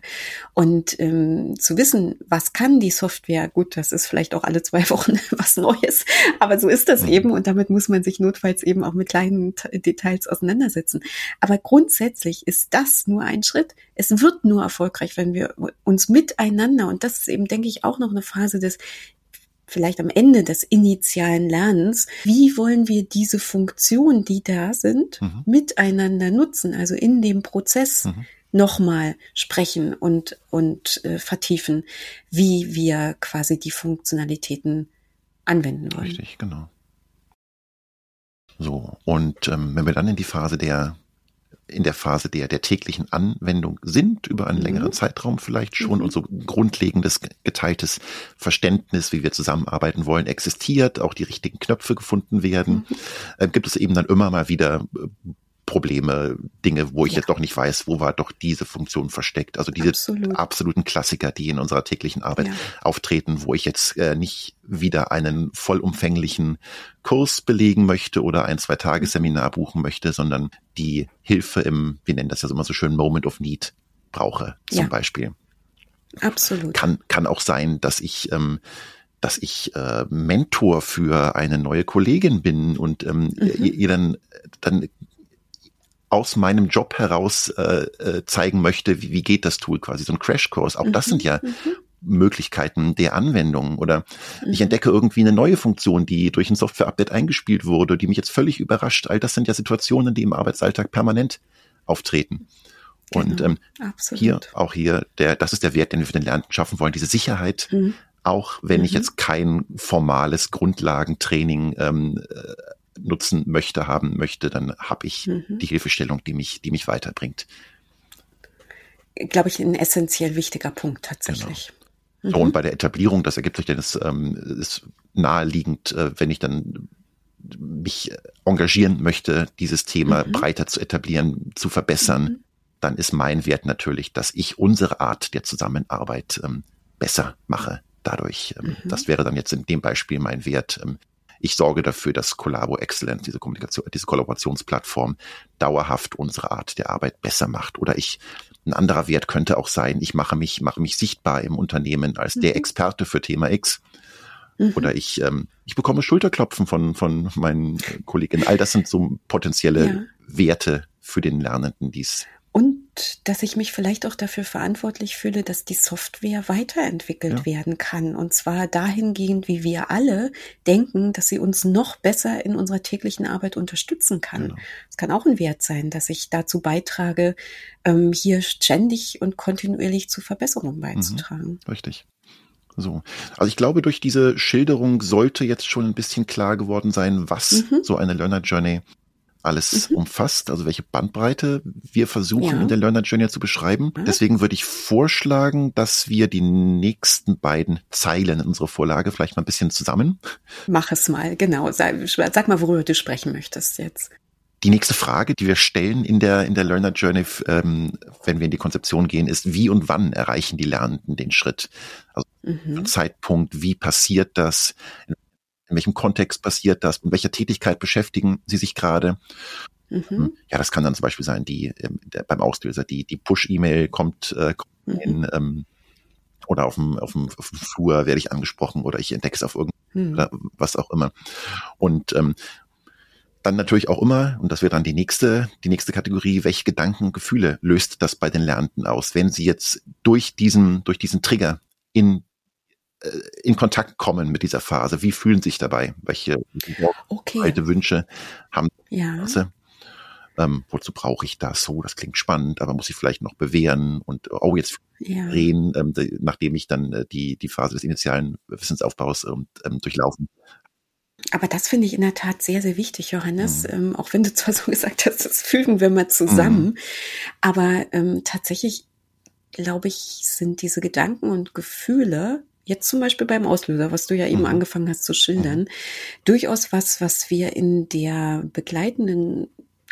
Und ähm, zu wissen, was kann die Software, gut, das ist vielleicht auch alle zwei Wochen (laughs) was Neues, aber so ist das mhm. eben und damit muss man sich notfalls eben auch mit kleinen Details auseinandersetzen. Aber grundsätzlich ist das nur ein Schritt. Es wird nur erfolgreich, wenn wir uns miteinander, und das ist eben, denke ich, auch noch eine Phase des vielleicht am Ende des initialen Lernens, wie wollen wir diese Funktionen, die da sind, mhm. miteinander nutzen, also in dem Prozess mhm. nochmal sprechen und, und äh, vertiefen, wie wir quasi die Funktionalitäten anwenden wollen. Richtig, genau. So, und ähm, wenn wir dann in die Phase der in der Phase der, der täglichen Anwendung sind, über einen mhm. längeren Zeitraum vielleicht schon mhm. und so grundlegendes geteiltes Verständnis, wie wir zusammenarbeiten wollen, existiert, auch die richtigen Knöpfe gefunden werden, mhm. äh, gibt es eben dann immer mal wieder äh, Probleme, Dinge, wo ich ja. jetzt doch nicht weiß, wo war doch diese Funktion versteckt. Also diese Absolut. absoluten Klassiker, die in unserer täglichen Arbeit ja. auftreten, wo ich jetzt äh, nicht wieder einen vollumfänglichen Kurs belegen möchte oder ein zwei Tage Seminar buchen möchte, sondern die Hilfe im, wir nennen das ja immer so schön, Moment of Need brauche, zum ja. Beispiel. Absolut. Kann, kann auch sein, dass ich ähm, dass ich äh, Mentor für eine neue Kollegin bin und ähm, mhm. ihr, ihr dann, dann aus meinem Job heraus äh, äh, zeigen möchte, wie, wie geht das Tool quasi, so ein Crashkurs. Auch mhm. das sind ja mhm. Möglichkeiten der Anwendung. Oder mhm. ich entdecke irgendwie eine neue Funktion, die durch ein Software-Update eingespielt wurde, die mich jetzt völlig überrascht. All das sind ja Situationen, die im Arbeitsalltag permanent auftreten. Und genau. ähm, hier, auch hier, der, das ist der Wert, den wir für den Lernenden schaffen wollen, diese Sicherheit, mhm. auch wenn ich mhm. jetzt kein formales Grundlagentraining ähm, äh, nutzen möchte, haben möchte, dann habe ich mhm. die Hilfestellung, die mich, die mich weiterbringt. Glaube ich, ein essentiell wichtiger Punkt tatsächlich. Genau. So, und mhm. bei der Etablierung, das ergibt sich dann, ist, ähm, ist naheliegend, äh, wenn ich dann mich engagieren möchte, dieses Thema mhm. breiter zu etablieren, zu verbessern, mhm. dann ist mein Wert natürlich, dass ich unsere Art der Zusammenarbeit ähm, besser mache dadurch. Ähm, mhm. Das wäre dann jetzt in dem Beispiel mein Wert. Ich sorge dafür, dass Collabo Excellent, diese Kommunikation, diese Kollaborationsplattform dauerhaft unsere Art der Arbeit besser macht. Oder ich, ein anderer Wert könnte auch sein, ich mache mich, mache mich sichtbar im Unternehmen als mhm. der Experte für Thema X. Mhm. Oder ich, ähm, ich bekomme Schulterklopfen von, von meinen Kolleginnen. All das sind so potenzielle ja. Werte für den Lernenden, die es dass ich mich vielleicht auch dafür verantwortlich fühle, dass die Software weiterentwickelt ja. werden kann. Und zwar dahingehend, wie wir alle denken, dass sie uns noch besser in unserer täglichen Arbeit unterstützen kann. Genau. Es kann auch ein Wert sein, dass ich dazu beitrage, ähm, hier ständig und kontinuierlich zu Verbesserungen beizutragen. Mhm, richtig. So. Also ich glaube, durch diese Schilderung sollte jetzt schon ein bisschen klar geworden sein, was mhm. so eine Learner Journey alles mhm. umfasst, also welche Bandbreite wir versuchen ja. in der Learner Journey zu beschreiben. Mhm. Deswegen würde ich vorschlagen, dass wir die nächsten beiden Zeilen in unserer Vorlage vielleicht mal ein bisschen zusammen. Mach es mal, genau. Sag, sag mal, worüber du sprechen möchtest jetzt. Die nächste Frage, die wir stellen in der, in der Learner Journey, ähm, wenn wir in die Konzeption gehen, ist, wie und wann erreichen die Lernenden den Schritt? Also mhm. Zeitpunkt, wie passiert das? In in welchem Kontext passiert das? In welcher Tätigkeit beschäftigen Sie sich gerade? Mhm. Hm, ja, das kann dann zum Beispiel sein, die ähm, der, beim Auslöser, die, die Push-E-Mail kommt, äh, kommt mhm. in, ähm, oder auf dem, auf, dem, auf dem Flur werde ich angesprochen oder ich entdecke es auf irgendwas mhm. was auch immer. Und ähm, dann natürlich auch immer, und das wäre dann die nächste, die nächste Kategorie, welche Gedanken und Gefühle löst das bei den Lernenden aus, wenn sie jetzt durch diesen, durch diesen Trigger in in Kontakt kommen mit dieser Phase? Wie fühlen sich dabei? Welche okay. alte Wünsche haben ja. Ähm, wozu brauche ich das? So, das klingt spannend, aber muss ich vielleicht noch bewähren und oh, jetzt ja. reden, ähm, nachdem ich dann äh, die, die Phase des initialen Wissensaufbaus ähm, ähm, durchlaufen aber das finde ich in der Tat sehr, sehr wichtig, Johannes. Mhm. Ähm, auch wenn du zwar (laughs) so gesagt hast, das fügen wir mal zusammen. Mhm. Aber ähm, tatsächlich, glaube ich, sind diese Gedanken und Gefühle jetzt zum Beispiel beim Auslöser, was du ja eben mhm. angefangen hast zu schildern, mhm. durchaus was, was wir in der begleitenden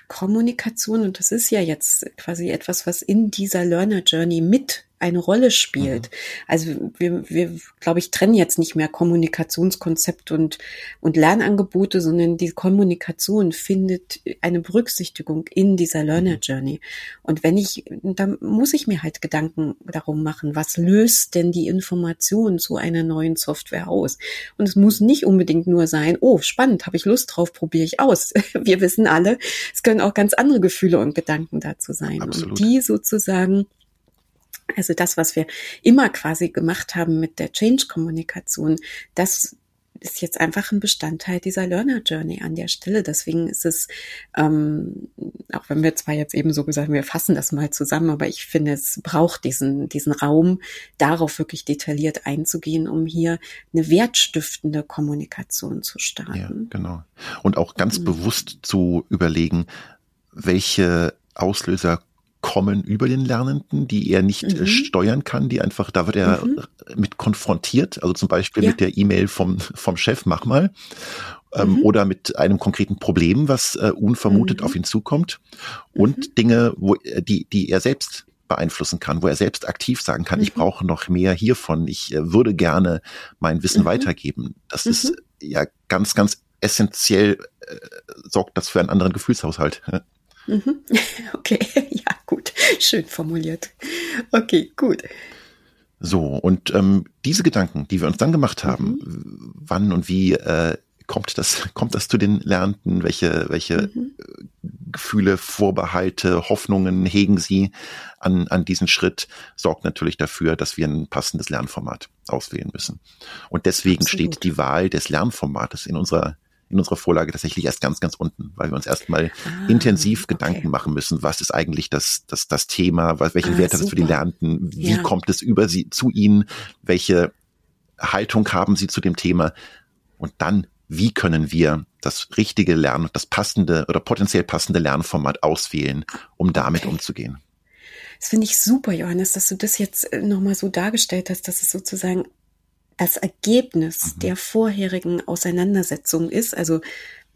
Kommunikation, und das ist ja jetzt quasi etwas, was in dieser Learner Journey mit eine Rolle spielt. Mhm. Also wir, wir glaube ich, trennen jetzt nicht mehr Kommunikationskonzept und, und Lernangebote, sondern die Kommunikation findet eine Berücksichtigung in dieser Learner mhm. Journey. Und wenn ich, dann muss ich mir halt Gedanken darum machen, was löst denn die Information zu einer neuen Software aus? Und es muss nicht unbedingt nur sein, oh, spannend, habe ich Lust drauf, probiere ich aus. (laughs) Wir wissen alle, es können auch ganz andere Gefühle und Gedanken dazu sein. Absolut. Und die sozusagen also das, was wir immer quasi gemacht haben mit der Change-Kommunikation, das ist jetzt einfach ein Bestandteil dieser Learner Journey an der Stelle. Deswegen ist es, ähm, auch wenn wir zwar jetzt eben so gesagt haben, wir fassen das mal zusammen, aber ich finde, es braucht diesen, diesen Raum, darauf wirklich detailliert einzugehen, um hier eine wertstiftende Kommunikation zu starten. Ja, genau. Und auch ganz mhm. bewusst zu überlegen, welche Auslöser kommen über den Lernenden, die er nicht äh, mhm. steuern kann, die einfach, da wird er mhm. mit konfrontiert, also zum Beispiel ja. mit der E-Mail vom, vom Chef, mach mal, ähm, mhm. oder mit einem konkreten Problem, was äh, unvermutet mhm. auf ihn zukommt und mhm. Dinge, wo, äh, die, die er selbst beeinflussen kann, wo er selbst aktiv sagen kann, ich brauche noch mehr hiervon, ich äh, würde gerne mein Wissen weitergeben. Das ist ja ganz, ganz essentiell, äh, sorgt das für einen anderen Gefühlshaushalt. (laughs) Mhm. (laughs) Okay, (laughs) ja, gut. Schön formuliert. Okay, gut. So, und ähm, diese Gedanken, die wir uns dann gemacht haben, mhm. wann und wie äh, kommt das, (laughs) kommt das zu den Lernenden? Welche, welche mhm. Gefühle, Vorbehalte, Hoffnungen hegen sie an, an diesen Schritt, sorgt natürlich dafür, dass wir ein passendes Lernformat auswählen müssen. Und deswegen Absolut. steht die Wahl des Lernformates in unserer in unserer Vorlage tatsächlich erst ganz, ganz unten, weil wir uns erstmal ah, intensiv okay. Gedanken machen müssen, was ist eigentlich das, das, das Thema, was, welchen ah, Wert hat es für die Lernenden, wie ja. kommt es über sie zu ihnen, welche Haltung haben sie zu dem Thema und dann, wie können wir das richtige Lernen, das passende oder potenziell passende Lernformat auswählen, um damit okay. umzugehen. Das finde ich super, Johannes, dass du das jetzt äh, nochmal so dargestellt hast, dass es sozusagen das Ergebnis mhm. der vorherigen Auseinandersetzung ist, also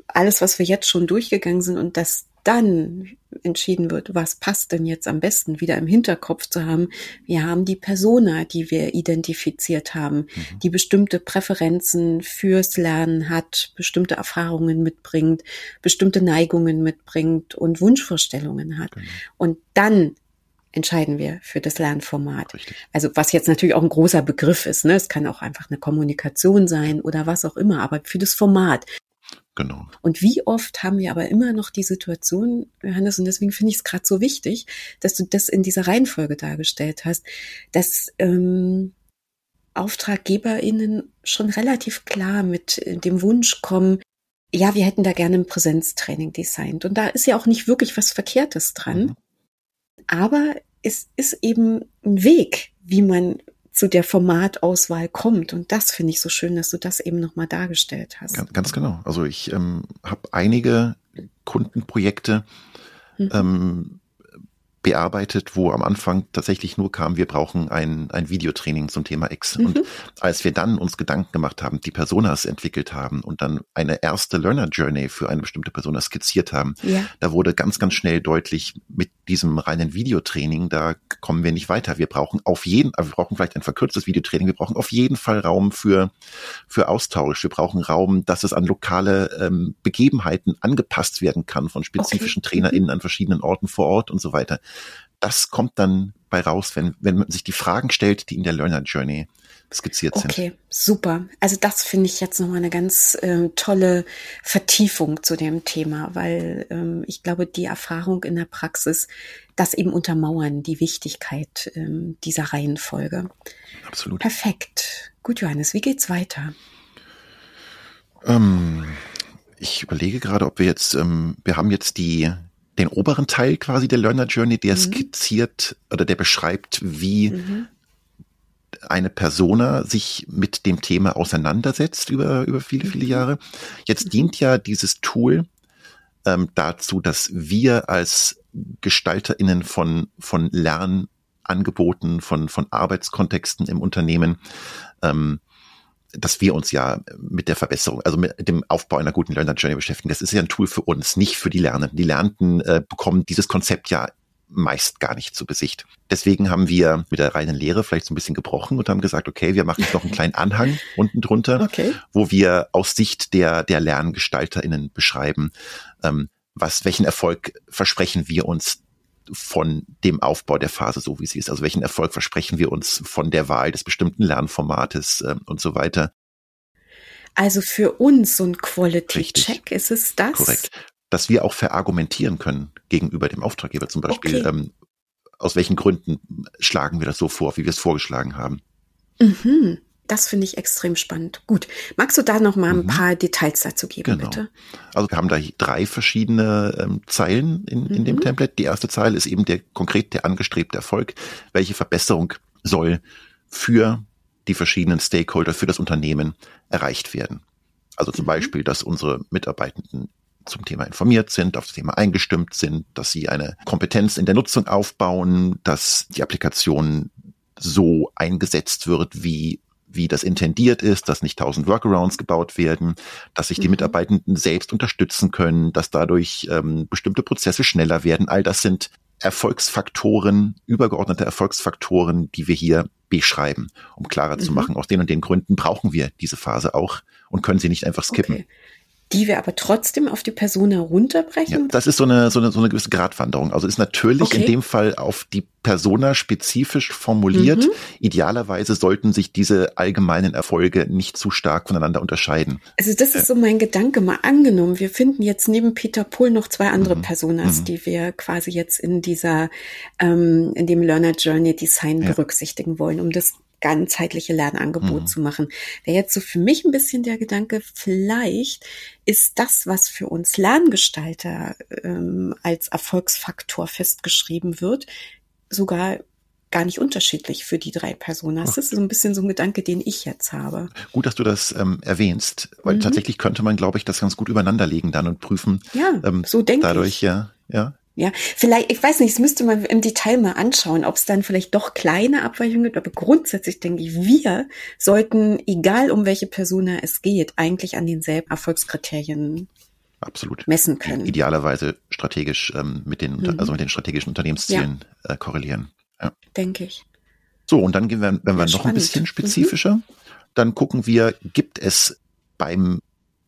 alles, was wir jetzt schon durchgegangen sind und dass dann entschieden wird, was passt denn jetzt am besten, wieder im Hinterkopf zu haben. Wir haben die Persona, die wir identifiziert haben, mhm. die bestimmte Präferenzen fürs Lernen hat, bestimmte Erfahrungen mitbringt, bestimmte Neigungen mitbringt und Wunschvorstellungen hat. Genau. Und dann entscheiden wir für das Lernformat. Richtig. Also was jetzt natürlich auch ein großer Begriff ist, ne? Es kann auch einfach eine Kommunikation sein oder was auch immer, aber für das Format. Genau. Und wie oft haben wir aber immer noch die Situation, Johannes, und deswegen finde ich es gerade so wichtig, dass du das in dieser Reihenfolge dargestellt hast, dass ähm, AuftraggeberInnen schon relativ klar mit dem Wunsch kommen, ja, wir hätten da gerne ein Präsenztraining designt. Und da ist ja auch nicht wirklich was Verkehrtes dran. Mhm. Aber es ist eben ein Weg, wie man zu der Formatauswahl kommt. Und das finde ich so schön, dass du das eben nochmal dargestellt hast. Ganz, ganz genau. Also ich ähm, habe einige Kundenprojekte, mhm. ähm, bearbeitet, wo am Anfang tatsächlich nur kam, wir brauchen ein, ein Videotraining zum Thema X. Mhm. Und als wir dann uns Gedanken gemacht haben, die Personas entwickelt haben und dann eine erste Learner Journey für eine bestimmte Persona skizziert haben, ja. da wurde ganz, ganz schnell deutlich, mit diesem reinen Videotraining, da kommen wir nicht weiter. Wir brauchen auf jeden, wir brauchen vielleicht ein verkürztes Videotraining, wir brauchen auf jeden Fall Raum für, für Austausch. Wir brauchen Raum, dass es an lokale ähm, Begebenheiten angepasst werden kann von spezifischen okay. TrainerInnen an verschiedenen Orten vor Ort und so weiter das kommt dann bei raus, wenn, wenn man sich die Fragen stellt, die in der Learner Journey skizziert sind. Okay, super. Also das finde ich jetzt nochmal eine ganz ähm, tolle Vertiefung zu dem Thema, weil ähm, ich glaube, die Erfahrung in der Praxis, das eben untermauern, die Wichtigkeit ähm, dieser Reihenfolge. Absolut. Perfekt. Gut, Johannes, wie geht's weiter? Ähm, ich überlege gerade, ob wir jetzt, ähm, wir haben jetzt die den oberen Teil quasi der Learner Journey, der mhm. skizziert oder der beschreibt, wie mhm. eine Persona sich mit dem Thema auseinandersetzt über, über viele, viele mhm. Jahre. Jetzt dient ja dieses Tool ähm, dazu, dass wir als GestalterInnen von, von Lernangeboten, von, von Arbeitskontexten im Unternehmen ähm, dass wir uns ja mit der Verbesserung, also mit dem Aufbau einer guten Learner Journey beschäftigen. Das ist ja ein Tool für uns, nicht für die Lernenden. Die Lernenden äh, bekommen dieses Konzept ja meist gar nicht zu Besicht. Deswegen haben wir mit der reinen Lehre vielleicht so ein bisschen gebrochen und haben gesagt, okay, wir machen jetzt noch einen (laughs) kleinen Anhang unten drunter, okay. wo wir aus Sicht der, der LerngestalterInnen beschreiben, ähm, was, welchen Erfolg versprechen wir uns von dem Aufbau der Phase, so wie sie ist. Also welchen Erfolg versprechen wir uns von der Wahl des bestimmten Lernformates äh, und so weiter. Also für uns so ein Quality-Check ist es das? Korrekt. Dass wir auch verargumentieren können gegenüber dem Auftraggeber zum Beispiel. Okay. Ähm, aus welchen Gründen schlagen wir das so vor, wie wir es vorgeschlagen haben. Mhm. Das finde ich extrem spannend. Gut. Magst du da noch mal ein mhm. paar Details dazu geben, genau. bitte? Also wir haben da drei verschiedene ähm, Zeilen in, in mhm. dem Template. Die erste Zeile ist eben der konkret der angestrebte Erfolg. Welche Verbesserung soll für die verschiedenen Stakeholder, für das Unternehmen erreicht werden? Also zum mhm. Beispiel, dass unsere Mitarbeitenden zum Thema informiert sind, auf das Thema eingestimmt sind, dass sie eine Kompetenz in der Nutzung aufbauen, dass die Applikation so eingesetzt wird, wie wie das intendiert ist, dass nicht tausend Workarounds gebaut werden, dass sich die mhm. Mitarbeitenden selbst unterstützen können, dass dadurch ähm, bestimmte Prozesse schneller werden. All das sind Erfolgsfaktoren, übergeordnete Erfolgsfaktoren, die wir hier beschreiben, um klarer mhm. zu machen, aus den und den Gründen brauchen wir diese Phase auch und können sie nicht einfach skippen. Okay die wir aber trotzdem auf die Person herunterbrechen? Ja, das ist so eine, so eine, so eine gewisse Gratwanderung. Also ist natürlich okay. in dem Fall auf die Persona spezifisch formuliert. Mhm. Idealerweise sollten sich diese allgemeinen Erfolge nicht zu stark voneinander unterscheiden. Also das ist so mein Gedanke mal angenommen. Wir finden jetzt neben Peter Pohl noch zwei andere mhm. Personas, mhm. die wir quasi jetzt in dieser, ähm, in dem Learner Journey Design ja. berücksichtigen wollen, um das ganzheitliche Lernangebot mhm. zu machen. Wäre jetzt so für mich ein bisschen der Gedanke, vielleicht ist das, was für uns Lerngestalter ähm, als Erfolgsfaktor festgeschrieben wird, sogar gar nicht unterschiedlich für die drei Personen. Das ist so ein bisschen so ein Gedanke, den ich jetzt habe. Gut, dass du das ähm, erwähnst, weil mhm. tatsächlich könnte man, glaube ich, das ganz gut übereinander legen dann und prüfen. Ja, ähm, so denke ich. Dadurch, ja, ja. Ja, vielleicht, ich weiß nicht, das müsste man im Detail mal anschauen, ob es dann vielleicht doch kleine Abweichungen gibt, aber grundsätzlich denke ich, wir sollten, egal um welche Persona es geht, eigentlich an denselben Erfolgskriterien absolut. messen können. Idealerweise strategisch ähm, mit den, mhm. also mit den strategischen Unternehmenszielen ja. äh, korrelieren. Ja. Denke ich. So, und dann gehen wir, wenn wir ja, noch spannend. ein bisschen mhm. spezifischer, mhm. dann gucken wir, gibt es beim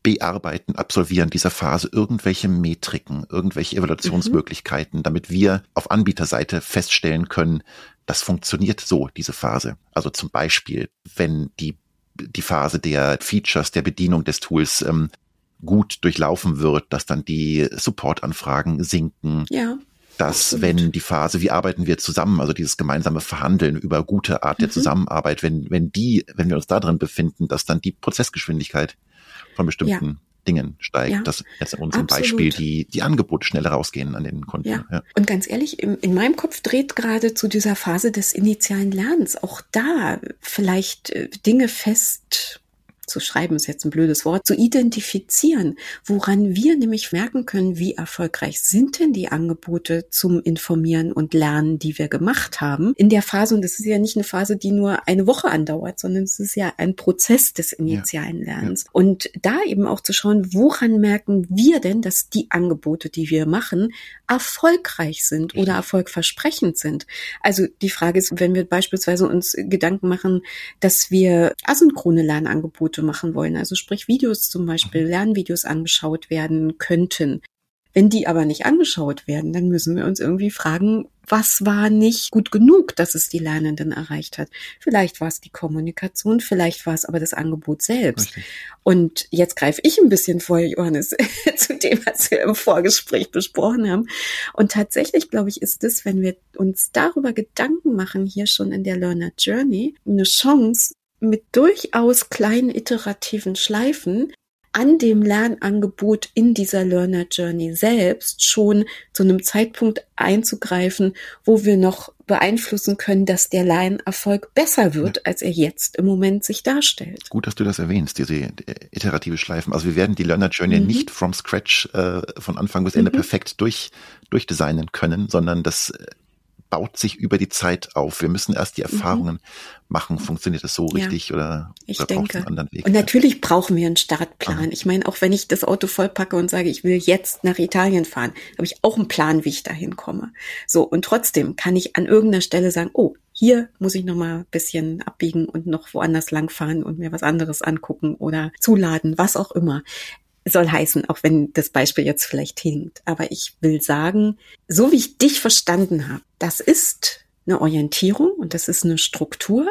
Bearbeiten, Absolvieren dieser Phase irgendwelche Metriken, irgendwelche Evaluationsmöglichkeiten, mhm. damit wir auf Anbieterseite feststellen können, das funktioniert so, diese Phase. Also zum Beispiel, wenn die, die Phase der Features, der Bedienung des Tools ähm, gut durchlaufen wird, dass dann die Supportanfragen sinken. Ja. Dass, Absolut. wenn die Phase, wie arbeiten wir zusammen, also dieses gemeinsame Verhandeln über gute Art der mhm. Zusammenarbeit, wenn, wenn die, wenn wir uns da drin befinden, dass dann die Prozessgeschwindigkeit von bestimmten ja. Dingen steigt, ja, dass jetzt in unserem absolut. Beispiel die, die Angebote schneller rausgehen an den Kunden. Ja. ja. Und ganz ehrlich, in, in meinem Kopf dreht gerade zu dieser Phase des initialen Lernens auch da vielleicht äh, Dinge fest zu schreiben ist jetzt ein blödes Wort, zu identifizieren, woran wir nämlich merken können, wie erfolgreich sind denn die Angebote zum Informieren und Lernen, die wir gemacht haben in der Phase. Und das ist ja nicht eine Phase, die nur eine Woche andauert, sondern es ist ja ein Prozess des initialen Lernens. Ja. Und da eben auch zu schauen, woran merken wir denn, dass die Angebote, die wir machen, erfolgreich sind oder erfolgversprechend sind. Also die Frage ist, wenn wir beispielsweise uns Gedanken machen, dass wir asynchrone Lernangebote machen wollen, also sprich Videos zum Beispiel, mhm. Lernvideos angeschaut werden könnten, wenn die aber nicht angeschaut werden, dann müssen wir uns irgendwie fragen, was war nicht gut genug, dass es die Lernenden erreicht hat. Vielleicht war es die Kommunikation, vielleicht war es aber das Angebot selbst. Richtig. Und jetzt greife ich ein bisschen vor, Johannes, (laughs) zu dem, was wir im Vorgespräch besprochen haben. Und tatsächlich, glaube ich, ist es, wenn wir uns darüber Gedanken machen, hier schon in der Learner Journey, eine Chance, mit durchaus kleinen iterativen Schleifen an dem Lernangebot in dieser Learner Journey selbst schon zu einem Zeitpunkt einzugreifen, wo wir noch beeinflussen können, dass der Lernerfolg besser wird, ja. als er jetzt im Moment sich darstellt. Gut, dass du das erwähnst, diese iterative Schleifen. Also wir werden die Learner Journey mhm. nicht from scratch äh, von Anfang bis Ende mhm. perfekt durch durchdesignen können, sondern das baut sich über die Zeit auf. Wir müssen erst die mhm. Erfahrungen mhm. machen. Funktioniert das so richtig ja, oder, ich oder denke. einen anderen Weg? Und natürlich brauchen wir einen Startplan. Aha. Ich meine, auch wenn ich das Auto vollpacke und sage, ich will jetzt nach Italien fahren, habe ich auch einen Plan, wie ich dahin komme. So, und trotzdem kann ich an irgendeiner Stelle sagen, oh, hier muss ich noch mal ein bisschen abbiegen und noch woanders langfahren und mir was anderes angucken oder zuladen, was auch immer soll heißen, auch wenn das Beispiel jetzt vielleicht hinkt. Aber ich will sagen, so wie ich dich verstanden habe, das ist eine Orientierung und das ist eine Struktur,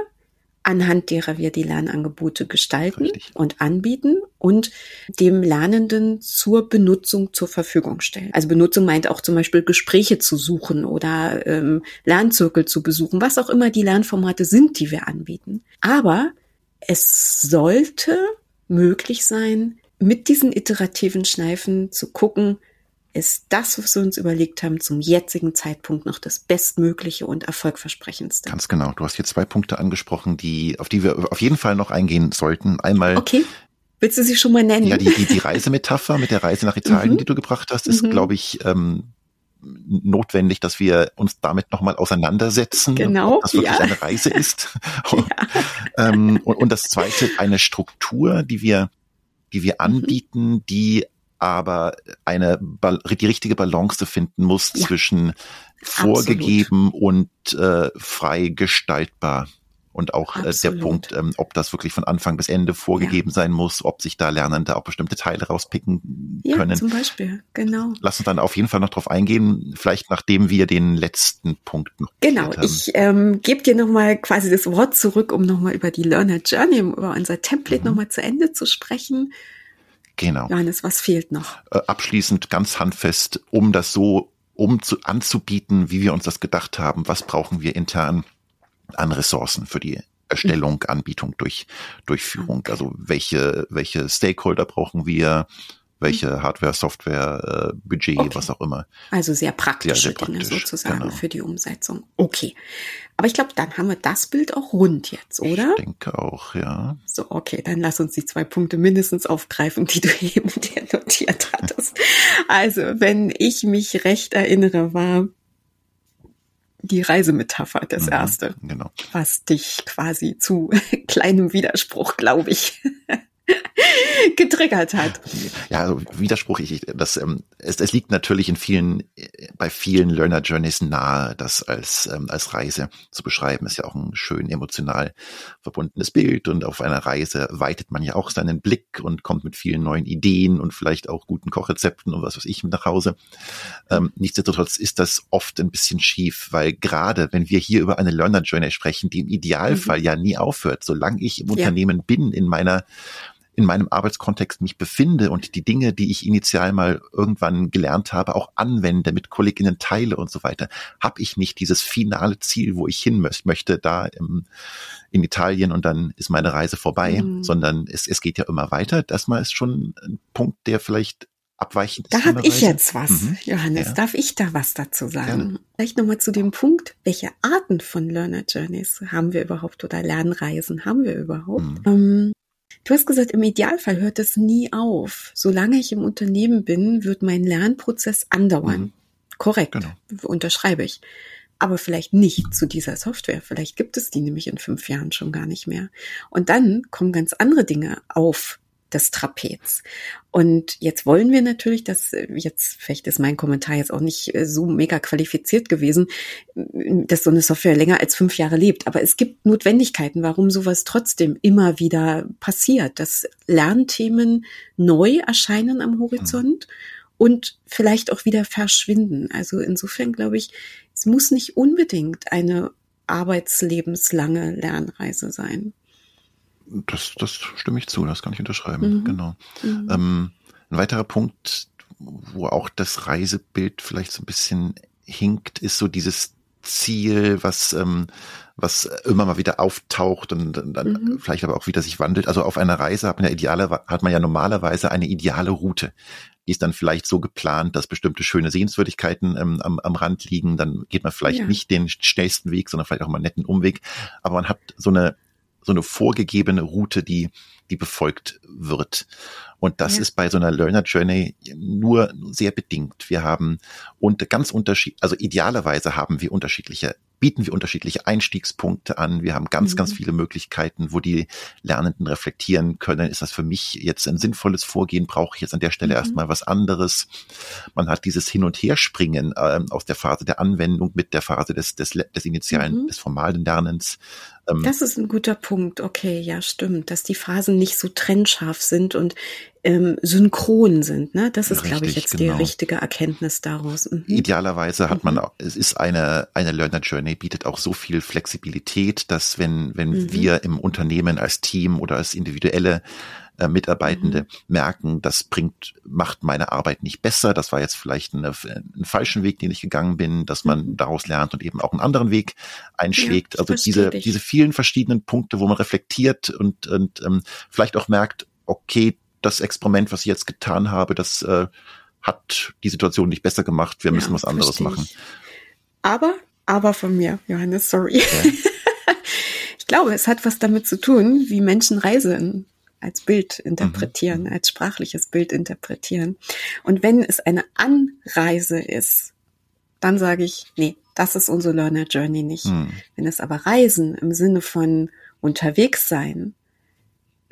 anhand derer wir die Lernangebote gestalten Richtig. und anbieten und dem Lernenden zur Benutzung zur Verfügung stellen. Also Benutzung meint auch zum Beispiel Gespräche zu suchen oder ähm, Lernzirkel zu besuchen, was auch immer die Lernformate sind, die wir anbieten. Aber es sollte möglich sein, mit diesen iterativen Schleifen zu gucken, ist das, was wir uns überlegt haben, zum jetzigen Zeitpunkt noch das bestmögliche und erfolgversprechendste. Ganz genau. Du hast hier zwei Punkte angesprochen, die, auf die wir auf jeden Fall noch eingehen sollten. Einmal. Okay. Willst du sie schon mal nennen? Ja, die, die, die Reisemetapher mit der Reise nach Italien, mhm. die du gebracht hast, ist, mhm. glaube ich, ähm, notwendig, dass wir uns damit nochmal auseinandersetzen, genau, ob das wirklich ja. eine Reise ist. (laughs) ja. (laughs) ähm, und, und das zweite, eine Struktur, die wir die wir mhm. anbieten, die aber eine die richtige Balance finden muss ja. zwischen vorgegeben Absolut. und äh, frei gestaltbar. Und auch äh, der Punkt, ähm, ob das wirklich von Anfang bis Ende vorgegeben ja. sein muss, ob sich da Lernende auch bestimmte Teile rauspicken können. Ja, zum Beispiel, genau. Lass uns dann auf jeden Fall noch drauf eingehen, vielleicht nachdem wir den letzten Punkt noch Genau, ich ähm, gebe dir nochmal quasi das Wort zurück, um nochmal über die Learner Journey, über unser Template mhm. nochmal zu Ende zu sprechen. Genau. Johannes, was fehlt noch? Äh, abschließend ganz handfest, um das so um zu, anzubieten, wie wir uns das gedacht haben, was brauchen wir intern an Ressourcen für die Erstellung, Anbietung, durch, Durchführung. Okay. Also welche, welche Stakeholder brauchen wir, welche Hardware, Software, äh, Budget, okay. was auch immer. Also sehr praktische sehr, sehr praktisch, Dinge sozusagen genau. für die Umsetzung. Okay. Aber ich glaube, dann haben wir das Bild auch rund jetzt, oder? Ich denke auch, ja. So, okay, dann lass uns die zwei Punkte mindestens aufgreifen, die du (laughs) eben dir notiert hattest. also, wenn ich mich recht erinnere, war die Reisemetapher das mhm, erste. Genau. Was dich quasi zu (laughs) kleinem Widerspruch, glaube ich, getriggert hat. Ja, also Widerspruch, ich, das, ähm, es, es liegt natürlich in vielen, bei vielen Learner Journeys nahe, das als, ähm, als Reise zu beschreiben. Ist ja auch ein schön emotional verbundenes Bild und auf einer Reise weitet man ja auch seinen Blick und kommt mit vielen neuen Ideen und vielleicht auch guten Kochrezepten und was weiß ich mit nach Hause. Ähm, nichtsdestotrotz ist das oft ein bisschen schief, weil gerade wenn wir hier über eine Learner Journey sprechen, die im Idealfall mhm. ja nie aufhört, solange ich im ja. Unternehmen bin, in meiner in meinem Arbeitskontext mich befinde und die Dinge, die ich initial mal irgendwann gelernt habe, auch anwende, mit Kolleginnen teile und so weiter, habe ich nicht dieses finale Ziel, wo ich hin möchte, da im, in Italien und dann ist meine Reise vorbei, mhm. sondern es, es geht ja immer weiter. Das mal ist schon ein Punkt, der vielleicht abweichend ist. Da habe ich jetzt was, mhm. Johannes. Ja. Darf ich da was dazu sagen? Gerne. Vielleicht nochmal zu dem Punkt, welche Arten von Learner Journeys haben wir überhaupt oder Lernreisen haben wir überhaupt? Mhm. Ähm, Du hast gesagt, im Idealfall hört es nie auf. Solange ich im Unternehmen bin, wird mein Lernprozess andauern. Mhm. Korrekt. Genau. Unterschreibe ich. Aber vielleicht nicht zu dieser Software. Vielleicht gibt es die nämlich in fünf Jahren schon gar nicht mehr. Und dann kommen ganz andere Dinge auf des Trapez. Und jetzt wollen wir natürlich, dass jetzt, vielleicht ist mein Kommentar jetzt auch nicht äh, so mega qualifiziert gewesen, dass so eine Software länger als fünf Jahre lebt. Aber es gibt Notwendigkeiten, warum sowas trotzdem immer wieder passiert, dass Lernthemen neu erscheinen am Horizont. Und vielleicht auch wieder verschwinden. Also insofern glaube ich, es muss nicht unbedingt eine arbeitslebenslange Lernreise sein. Das, das stimme ich zu, das kann ich unterschreiben, mhm. genau. Mhm. Ähm, ein weiterer Punkt, wo auch das Reisebild vielleicht so ein bisschen hinkt, ist so dieses Ziel, was, ähm, was immer mal wieder auftaucht und dann mhm. vielleicht aber auch wieder sich wandelt. Also auf einer Reise hat man ja ideale, hat man ja normalerweise eine ideale Route. Die ist dann vielleicht so geplant, dass bestimmte schöne Sehenswürdigkeiten ähm, am, am Rand liegen. Dann geht man vielleicht ja. nicht den schnellsten Weg, sondern vielleicht auch mal einen netten Umweg. Aber man hat so eine so eine vorgegebene Route, die, die befolgt wird. Und das ja. ist bei so einer Learner Journey nur sehr bedingt. Wir haben und ganz unterschied, also idealerweise haben wir unterschiedliche bieten wir unterschiedliche Einstiegspunkte an. Wir haben ganz, mhm. ganz viele Möglichkeiten, wo die Lernenden reflektieren können. Ist das für mich jetzt ein sinnvolles Vorgehen? Brauche ich jetzt an der Stelle mhm. erstmal was anderes? Man hat dieses Hin- und Herspringen äh, aus der Phase der Anwendung mit der Phase des, des, des initialen, mhm. des formalen Lernens. Ähm, das ist ein guter Punkt. Okay, ja, stimmt, dass die Phasen nicht so trennscharf sind und ähm, synchron sind. Ne? Das ist, glaube ich, jetzt genau. die richtige Erkenntnis daraus. Mhm. Idealerweise hat man, mhm. es ist eine, eine Learner Journey, bietet auch so viel Flexibilität, dass wenn, wenn mhm. wir im Unternehmen als Team oder als individuelle äh, Mitarbeitende mhm. merken, das bringt, macht meine Arbeit nicht besser. Das war jetzt vielleicht eine, ein falschen Weg, den ich gegangen bin, dass man mhm. daraus lernt und eben auch einen anderen Weg einschlägt. Ja, also diese, diese vielen verschiedenen Punkte, wo man reflektiert und, und ähm, vielleicht auch merkt, okay, das Experiment, was ich jetzt getan habe, das äh, hat die Situation nicht besser gemacht. Wir müssen ja, was anderes machen. Aber, aber von mir, Johannes, sorry. Ja. (laughs) ich glaube, es hat was damit zu tun, wie Menschen reisen als Bild interpretieren, mhm. als sprachliches Bild interpretieren. Und wenn es eine Anreise ist, dann sage ich, nee, das ist unsere Learner Journey nicht. Mhm. Wenn es aber Reisen im Sinne von unterwegs sein,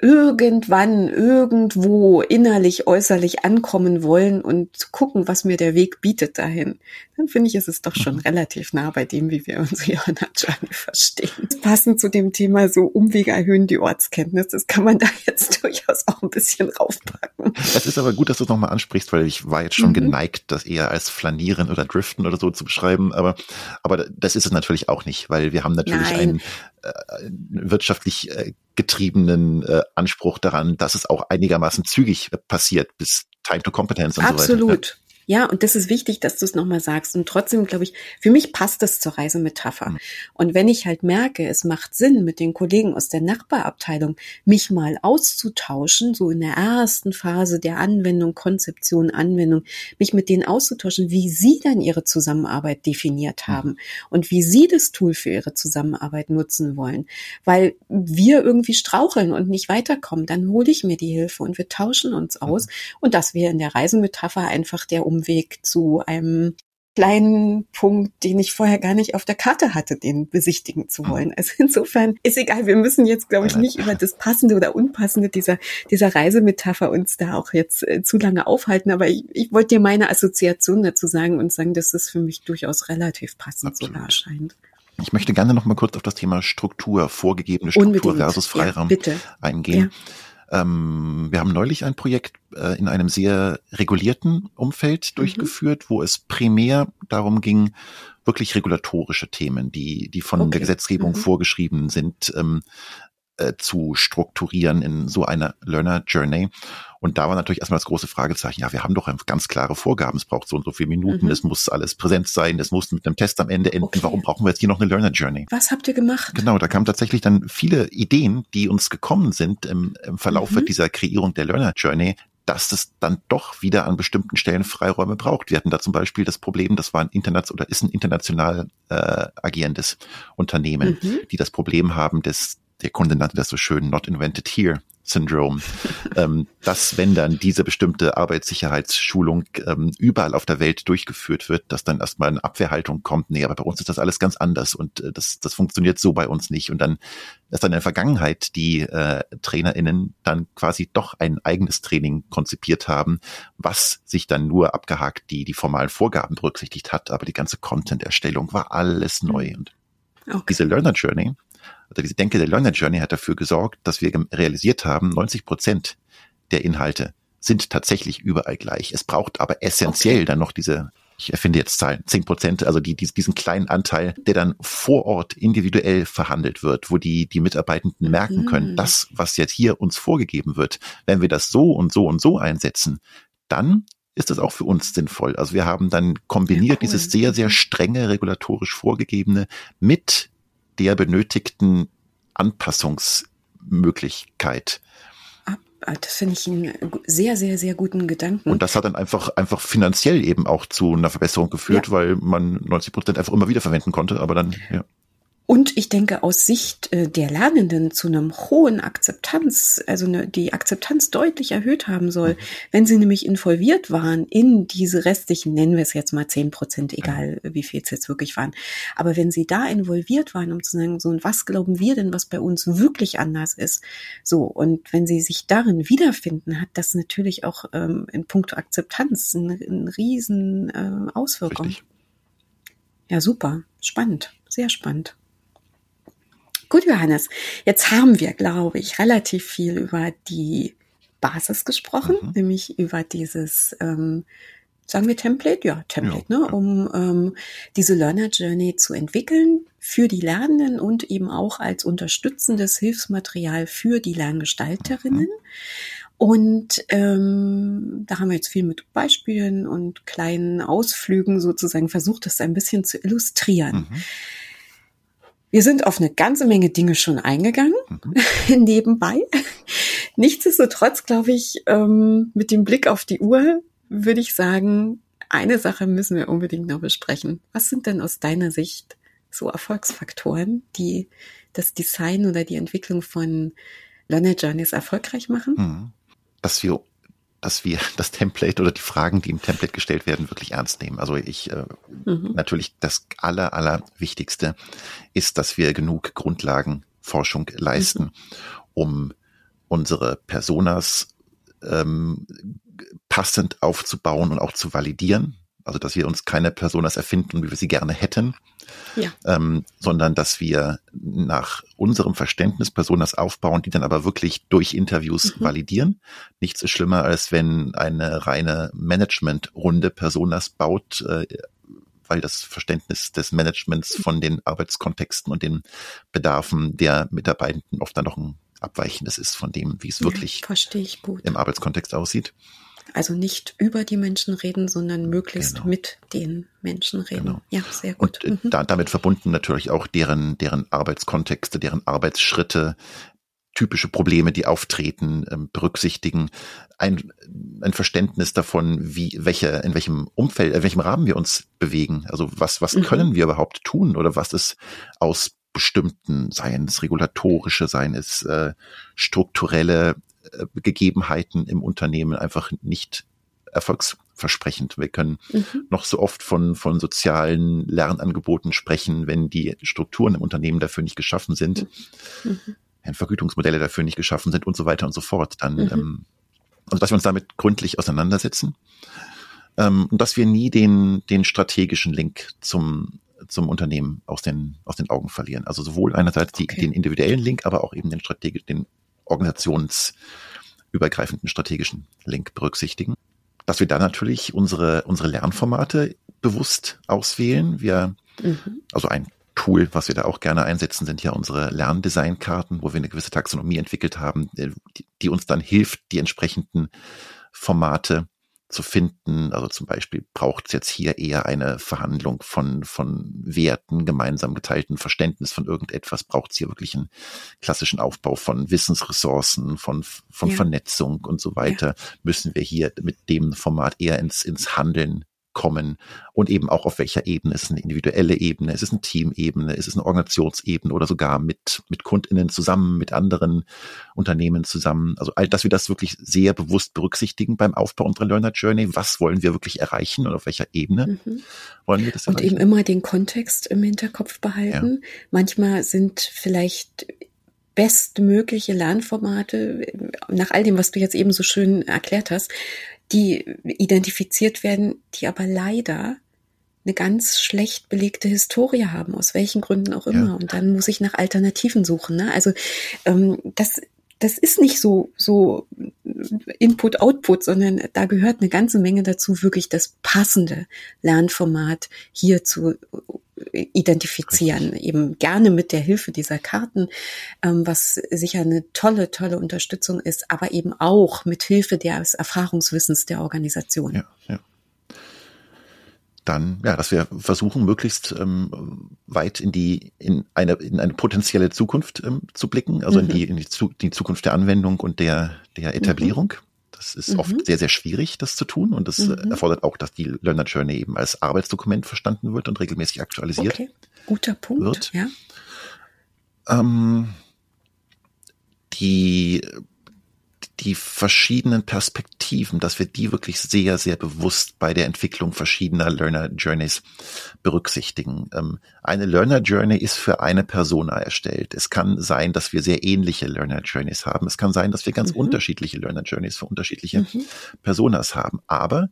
irgendwann irgendwo innerlich, äußerlich ankommen wollen und gucken, was mir der Weg bietet dahin, dann finde ich, ist es doch schon mhm. relativ nah bei dem, wie wir unsere Johanna Journey verstehen. Passend zu dem Thema so Umwege erhöhen die Ortskenntnis, das kann man da jetzt (laughs) durchaus auch ein bisschen raufpacken. Es ist aber gut, dass du es nochmal ansprichst, weil ich war jetzt schon mhm. geneigt, das eher als Flanieren oder Driften oder so zu beschreiben, aber, aber das ist es natürlich auch nicht, weil wir haben natürlich Nein. einen äh, wirtschaftlich äh, getriebenen äh, Anspruch daran, dass es auch einigermaßen zügig passiert bis Time to Competence und Absolut. so weiter. Absolut. Ja, und das ist wichtig, dass du es nochmal sagst. Und trotzdem, glaube ich, für mich passt das zur Reisemetapher. Mhm. Und wenn ich halt merke, es macht Sinn, mit den Kollegen aus der Nachbarabteilung mich mal auszutauschen, so in der ersten Phase der Anwendung, Konzeption, Anwendung, mich mit denen auszutauschen, wie sie dann ihre Zusammenarbeit definiert mhm. haben mhm. und wie sie das Tool für ihre Zusammenarbeit nutzen wollen. Weil wir irgendwie straucheln und nicht weiterkommen, dann hole ich mir die Hilfe und wir tauschen uns aus. Mhm. Und das wäre in der Reisemetapher einfach der Umweg zu einem kleinen Punkt, den ich vorher gar nicht auf der Karte hatte, den besichtigen zu wollen. Also insofern ist egal, wir müssen jetzt, glaube ich, nicht über das Passende oder Unpassende dieser, dieser Reisemetapher uns da auch jetzt äh, zu lange aufhalten. Aber ich, ich wollte dir meine Assoziation dazu sagen und sagen, dass es für mich durchaus relativ passend Absolut. sogar erscheint. Ich möchte gerne noch mal kurz auf das Thema Struktur, vorgegebene Struktur Unbedingt. versus Freiraum ja, eingehen. Ja. Ähm, wir haben neulich ein Projekt äh, in einem sehr regulierten Umfeld mhm. durchgeführt, wo es primär darum ging, wirklich regulatorische Themen, die, die von okay. der Gesetzgebung mhm. vorgeschrieben sind, ähm, äh, zu strukturieren in so einer Learner Journey. Und da war natürlich erstmal das große Fragezeichen, ja, wir haben doch ganz klare Vorgaben, es braucht so und so viele Minuten, mhm. es muss alles präsent sein, es muss mit einem Test am Ende enden. Okay. Warum brauchen wir jetzt hier noch eine Learner Journey? Was habt ihr gemacht? Genau, da kamen tatsächlich dann viele Ideen, die uns gekommen sind im, im Verlauf mhm. dieser Kreierung der Learner Journey, dass es dann doch wieder an bestimmten Stellen Freiräume braucht. Wir hatten da zum Beispiel das Problem, das war ein international oder ist ein international äh, agierendes Unternehmen, mhm. die das Problem haben des der Kunde nannte das so schön Not Invented Here Syndrome, ähm, dass wenn dann diese bestimmte Arbeitssicherheitsschulung ähm, überall auf der Welt durchgeführt wird, dass dann erstmal eine Abwehrhaltung kommt, nee, aber bei uns ist das alles ganz anders und äh, das, das funktioniert so bei uns nicht. Und dann ist dann in der Vergangenheit die äh, TrainerInnen dann quasi doch ein eigenes Training konzipiert haben, was sich dann nur abgehakt die, die formalen Vorgaben berücksichtigt hat, aber die ganze Content-Erstellung war alles neu. Und okay. diese Learner Journey oder diese Denke der Learner Journey hat dafür gesorgt, dass wir realisiert haben, 90 Prozent der Inhalte sind tatsächlich überall gleich. Es braucht aber essentiell okay. dann noch diese ich erfinde jetzt Zahlen, 10 Prozent, also die, die, diesen kleinen Anteil, der dann vor Ort individuell verhandelt wird, wo die, die Mitarbeitenden merken können, mhm. das, was jetzt hier uns vorgegeben wird, wenn wir das so und so und so einsetzen, dann ist das auch für uns sinnvoll. Also wir haben dann kombiniert ja, cool. dieses sehr, sehr strenge regulatorisch vorgegebene mit der benötigten Anpassungsmöglichkeit. Ah, das finde ich einen sehr, sehr, sehr guten Gedanken. Und das hat dann einfach, einfach finanziell eben auch zu einer Verbesserung geführt, ja. weil man 90 Prozent einfach immer wieder verwenden konnte, aber dann, ja. Und ich denke, aus Sicht äh, der Lernenden zu einem hohen Akzeptanz, also eine, die Akzeptanz deutlich erhöht haben soll, mhm. wenn sie nämlich involviert waren in diese restlichen, nennen wir es jetzt mal zehn Prozent, egal wie viel es jetzt wirklich waren. Aber wenn sie da involviert waren, um zu sagen, so, und was glauben wir denn, was bei uns wirklich anders ist? So, und wenn sie sich darin wiederfinden, hat das natürlich auch ähm, in puncto Akzeptanz eine, eine riesen äh, Auswirkung. Richtig. Ja, super. Spannend. Sehr spannend. Gut, Johannes, jetzt haben wir, glaube ich, relativ viel über die Basis gesprochen, mhm. nämlich über dieses, ähm, sagen wir Template? Ja, Template, ja, ne? um ähm, diese Learner Journey zu entwickeln für die Lernenden und eben auch als unterstützendes Hilfsmaterial für die Lerngestalterinnen. Mhm. Und ähm, da haben wir jetzt viel mit Beispielen und kleinen Ausflügen sozusagen versucht, das ein bisschen zu illustrieren. Mhm. Wir sind auf eine ganze Menge Dinge schon eingegangen, mhm. (laughs) nebenbei. Nichtsdestotrotz, glaube ich, ähm, mit dem Blick auf die Uhr würde ich sagen, eine Sache müssen wir unbedingt noch besprechen. Was sind denn aus deiner Sicht so Erfolgsfaktoren, die das Design oder die Entwicklung von Learner Journeys erfolgreich machen? Mhm. Dass wir dass wir (laughs) das Template oder die Fragen, die im Template gestellt werden, wirklich ernst nehmen. Also ich äh, mhm. natürlich das aller aller Wichtigste ist, dass wir genug Grundlagenforschung leisten, mhm. um unsere Personas ähm, passend aufzubauen und auch zu validieren. Also dass wir uns keine Personas erfinden, wie wir sie gerne hätten, ja. ähm, sondern dass wir nach unserem Verständnis Personas aufbauen, die dann aber wirklich durch Interviews mhm. validieren. Nichts ist schlimmer, als wenn eine reine Managementrunde Personas baut, äh, weil das Verständnis des Managements von den Arbeitskontexten und den Bedarfen der Mitarbeitenden oft dann noch ein abweichendes ist von dem, wie es wirklich ja, im Arbeitskontext aussieht. Also nicht über die Menschen reden, sondern möglichst genau. mit den Menschen reden. Genau. Ja, sehr gut. Und äh, mhm. da, damit verbunden natürlich auch deren, deren Arbeitskontexte, deren Arbeitsschritte, typische Probleme, die auftreten, ähm, berücksichtigen, ein, ein Verständnis davon, wie, welche, in welchem Umfeld, in welchem Rahmen wir uns bewegen. Also was, was mhm. können wir überhaupt tun oder was ist aus bestimmten, seien es regulatorische, seien es äh, strukturelle Gegebenheiten im Unternehmen einfach nicht erfolgs versprechend. Wir können mhm. noch so oft von, von sozialen Lernangeboten sprechen, wenn die Strukturen im Unternehmen dafür nicht geschaffen sind, mhm. wenn Vergütungsmodelle dafür nicht geschaffen sind und so weiter und so fort. Dann, mhm. ähm, also dass wir uns damit gründlich auseinandersetzen ähm, und dass wir nie den, den strategischen Link zum, zum Unternehmen aus den, aus den Augen verlieren. Also sowohl einerseits die, okay. den individuellen Link, aber auch eben den strategischen, den organisationsübergreifenden strategischen Link berücksichtigen. Dass wir da natürlich unsere, unsere Lernformate bewusst auswählen. Wir, mhm. also ein Tool, was wir da auch gerne einsetzen, sind ja unsere Lerndesignkarten, wo wir eine gewisse Taxonomie entwickelt haben, die, die uns dann hilft, die entsprechenden Formate zu finden. Also zum Beispiel braucht es jetzt hier eher eine Verhandlung von, von Werten, gemeinsam geteilten Verständnis von irgendetwas. Braucht es hier wirklich einen klassischen Aufbau von Wissensressourcen, von, von ja. Vernetzung und so weiter. Ja. Müssen wir hier mit dem Format eher ins, ins Handeln kommen und eben auch auf welcher Ebene. Ist es eine individuelle Ebene, ist es eine Teamebene, ist es eine Organisationsebene oder sogar mit, mit KundInnen zusammen, mit anderen Unternehmen zusammen. Also all, dass wir das wirklich sehr bewusst berücksichtigen beim Aufbau unserer Learner Journey. Was wollen wir wirklich erreichen und auf welcher Ebene mhm. wollen wir das erreichen? Und eben immer den Kontext im Hinterkopf behalten. Ja. Manchmal sind vielleicht bestmögliche Lernformate, nach all dem, was du jetzt eben so schön erklärt hast, die identifiziert werden, die aber leider eine ganz schlecht belegte Historie haben, aus welchen Gründen auch immer. Ja. Und dann muss ich nach Alternativen suchen. Ne? Also ähm, das, das ist nicht so, so Input-Output, sondern da gehört eine ganze Menge dazu, wirklich das passende Lernformat hier zu identifizieren, Richtig. eben gerne mit der Hilfe dieser Karten, ähm, was sicher eine tolle, tolle Unterstützung ist, aber eben auch mit Hilfe des Erfahrungswissens der Organisation. Ja, ja. Dann, ja, dass wir versuchen, möglichst ähm, weit in die, in eine, in eine potenzielle Zukunft ähm, zu blicken, also mhm. in die, in die, die, Zukunft der Anwendung und der, der Etablierung. Mhm. Das ist mhm. oft sehr, sehr schwierig, das zu tun. Und das äh, mhm. erfordert auch, dass die Learner Journey eben als Arbeitsdokument verstanden wird und regelmäßig aktualisiert okay. Guter Punkt, wird. Ja. Ähm, die die verschiedenen Perspektiven, dass wir die wirklich sehr, sehr bewusst bei der Entwicklung verschiedener Learner Journeys berücksichtigen. Ähm, eine Learner Journey ist für eine Persona erstellt. Es kann sein, dass wir sehr ähnliche Learner Journeys haben. Es kann sein, dass wir ganz mhm. unterschiedliche Learner Journeys für unterschiedliche mhm. Personas haben. Aber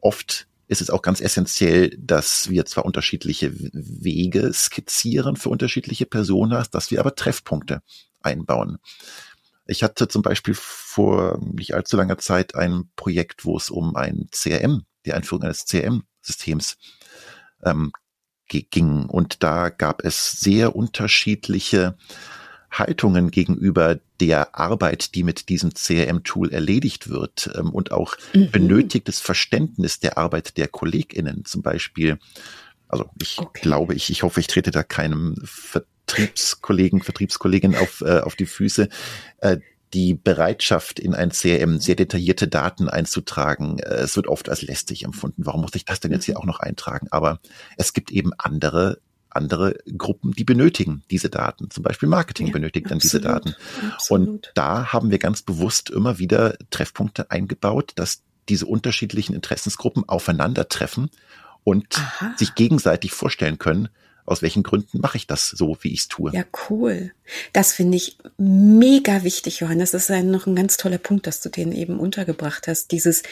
oft ist es auch ganz essentiell, dass wir zwar unterschiedliche Wege skizzieren für unterschiedliche Personas, dass wir aber Treffpunkte einbauen. Ich hatte zum Beispiel vor nicht allzu langer Zeit ein Projekt, wo es um ein CRM, die Einführung eines CRM-Systems ähm, ging. Und da gab es sehr unterschiedliche Haltungen gegenüber der Arbeit, die mit diesem CRM-Tool erledigt wird ähm, und auch mhm. benötigtes Verständnis der Arbeit der KollegInnen. Zum Beispiel, also ich okay. glaube, ich, ich hoffe, ich trete da keinem Vertriebskollegen, Vertriebskollegin auf, äh, auf die Füße, äh, die Bereitschaft in ein CRM sehr detaillierte Daten einzutragen, äh, es wird oft als lästig empfunden. Warum muss ich das denn jetzt hier auch noch eintragen? Aber es gibt eben andere andere Gruppen, die benötigen diese Daten. Zum Beispiel Marketing ja, benötigt dann diese Daten. Absolut. Und da haben wir ganz bewusst immer wieder Treffpunkte eingebaut, dass diese unterschiedlichen Interessensgruppen aufeinandertreffen und Aha. sich gegenseitig vorstellen können, aus welchen Gründen mache ich das so, wie ich es tue. Ja, cool. Das finde ich mega wichtig, Johannes. Das ist ein, noch ein ganz toller Punkt, dass du den eben untergebracht hast. Dieses,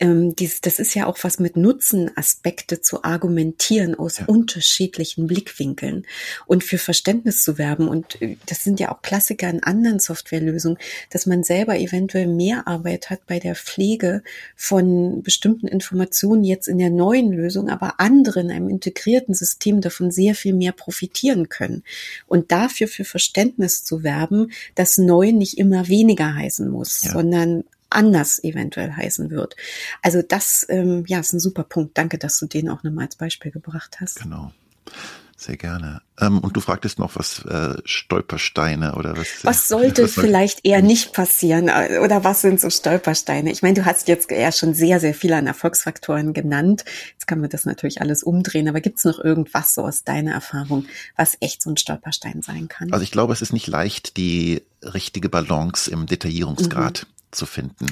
ähm, dieses, das ist ja auch was mit Nutzenaspekte zu argumentieren aus ja. unterschiedlichen Blickwinkeln und für Verständnis zu werben. Und äh, das sind ja auch Klassiker in anderen Softwarelösungen, dass man selber eventuell mehr Arbeit hat bei der Pflege von bestimmten Informationen jetzt in der neuen Lösung, aber andere in einem integrierten System davon sehr viel mehr profitieren können. Und dafür für Verständnis zu werben, dass neu nicht immer weniger heißen muss, ja. sondern anders eventuell heißen wird. Also das, ähm, ja, ist ein super Punkt. Danke, dass du den auch nochmal als Beispiel gebracht hast. Genau. Sehr gerne. Ähm, und du fragtest noch, was äh, Stolpersteine oder was? Was sollte was vielleicht eher nicht passieren äh, oder was sind so Stolpersteine? Ich meine, du hast jetzt eher schon sehr, sehr viel an Erfolgsfaktoren genannt. Jetzt kann man das natürlich alles umdrehen, aber gibt es noch irgendwas so aus deiner Erfahrung, was echt so ein Stolperstein sein kann? Also ich glaube, es ist nicht leicht, die richtige Balance im Detaillierungsgrad mhm. zu finden.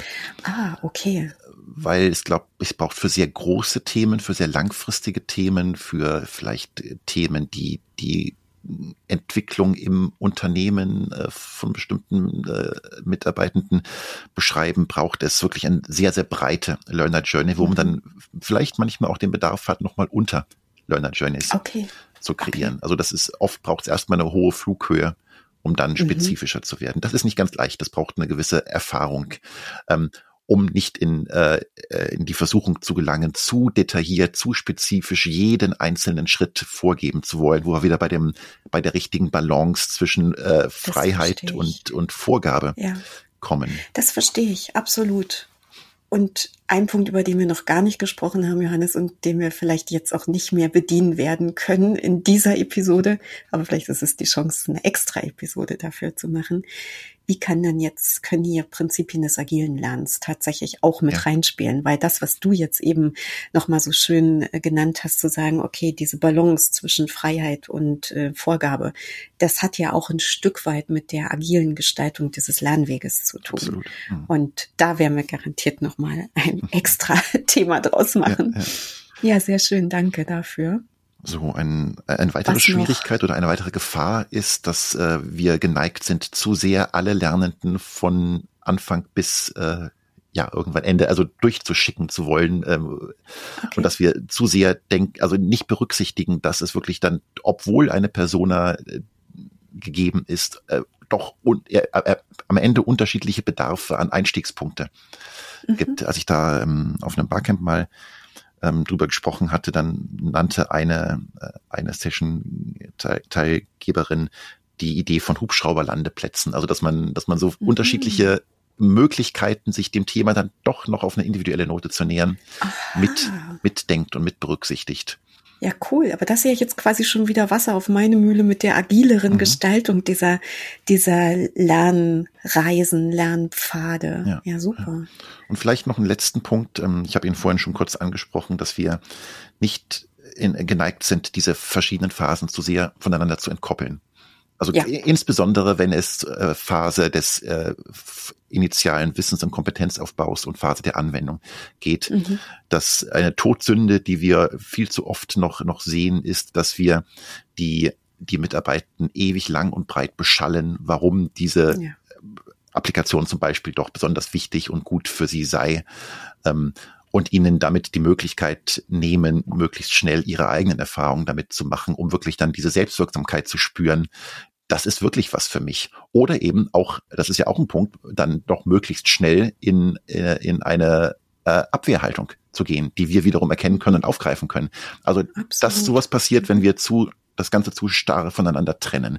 Ah, okay weil es glaube, es braucht für sehr große Themen, für sehr langfristige Themen, für vielleicht Themen, die die Entwicklung im Unternehmen äh, von bestimmten äh, Mitarbeitenden beschreiben, braucht es wirklich eine sehr, sehr breite Learner Journey, wo man dann vielleicht manchmal auch den Bedarf hat, nochmal unter Learner Journeys okay. zu kreieren. Okay. Also das ist oft braucht es erstmal eine hohe Flughöhe, um dann mhm. spezifischer mhm. zu werden. Das ist nicht ganz leicht, das braucht eine gewisse Erfahrung. Ähm, um nicht in, äh, äh, in die Versuchung zu gelangen, zu detailliert, zu spezifisch jeden einzelnen Schritt vorgeben zu wollen, wo wir wieder bei dem, bei der richtigen Balance zwischen äh, Freiheit und, und Vorgabe ja. kommen. Das verstehe ich, absolut. Und ein Punkt, über den wir noch gar nicht gesprochen haben, Johannes, und den wir vielleicht jetzt auch nicht mehr bedienen werden können in dieser Episode, aber vielleicht ist es die Chance, eine extra Episode dafür zu machen, wie kann dann jetzt, können hier Prinzipien des agilen Lernens tatsächlich auch mit ja. reinspielen? Weil das, was du jetzt eben nochmal so schön äh, genannt hast, zu sagen, okay, diese Balance zwischen Freiheit und äh, Vorgabe, das hat ja auch ein Stück weit mit der agilen Gestaltung dieses Lernweges zu tun. Absolut. Mhm. Und da werden wir garantiert nochmal ein (laughs) extra Thema draus machen. Ja, ja. ja, sehr schön. Danke dafür. So, ein, eine weitere Was Schwierigkeit noch? oder eine weitere Gefahr ist, dass äh, wir geneigt sind, zu sehr alle Lernenden von Anfang bis äh, ja irgendwann Ende, also durchzuschicken zu wollen ähm, okay. und dass wir zu sehr denken, also nicht berücksichtigen, dass es wirklich dann, obwohl eine Persona äh, gegeben ist, äh, doch und, äh, äh, am Ende unterschiedliche Bedarfe an Einstiegspunkte mhm. gibt. Als ich da ähm, auf einem Barcamp mal ähm, drüber gesprochen hatte, dann nannte eine, äh, eine Session-Teilgeberin die Idee von Hubschrauberlandeplätzen. Also dass man, dass man so mhm. unterschiedliche Möglichkeiten, sich dem Thema dann doch noch auf eine individuelle Note zu nähern, mit, mitdenkt und mit berücksichtigt. Ja, cool. Aber das ist ja jetzt quasi schon wieder Wasser auf meine Mühle mit der agileren mhm. Gestaltung dieser, dieser Lernreisen, Lernpfade. Ja, ja super. Ja. Und vielleicht noch einen letzten Punkt. Ähm, ich habe Ihnen vorhin schon kurz angesprochen, dass wir nicht in, geneigt sind, diese verschiedenen Phasen zu sehr voneinander zu entkoppeln. Also ja. insbesondere, wenn es äh, Phase des äh, initialen Wissens- und Kompetenzaufbaus und Phase der Anwendung geht. Mhm. Dass eine Todsünde, die wir viel zu oft noch, noch sehen, ist, dass wir die, die Mitarbeitenden ewig lang und breit beschallen, warum diese ja. Applikation zum Beispiel doch besonders wichtig und gut für sie sei. Ähm, und ihnen damit die Möglichkeit nehmen, möglichst schnell ihre eigenen Erfahrungen damit zu machen, um wirklich dann diese Selbstwirksamkeit zu spüren, das ist wirklich was für mich. Oder eben auch, das ist ja auch ein Punkt, dann doch möglichst schnell in, äh, in eine äh, Abwehrhaltung zu gehen, die wir wiederum erkennen können und aufgreifen können. Also, Absolut. dass sowas passiert, wenn wir zu, das Ganze zu starr voneinander trennen.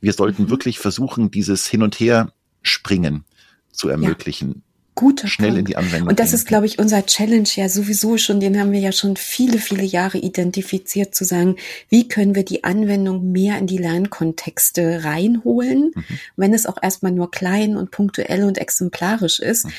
Wir sollten mhm. wirklich versuchen, dieses Hin und Her springen zu ermöglichen. Guter schnell Punkt. in die Anwendung. Und das ist, glaube ich, unser Challenge ja sowieso schon, den haben wir ja schon viele, viele Jahre identifiziert, zu sagen, wie können wir die Anwendung mehr in die Lernkontexte reinholen, mhm. wenn es auch erstmal nur klein und punktuell und exemplarisch ist. Mhm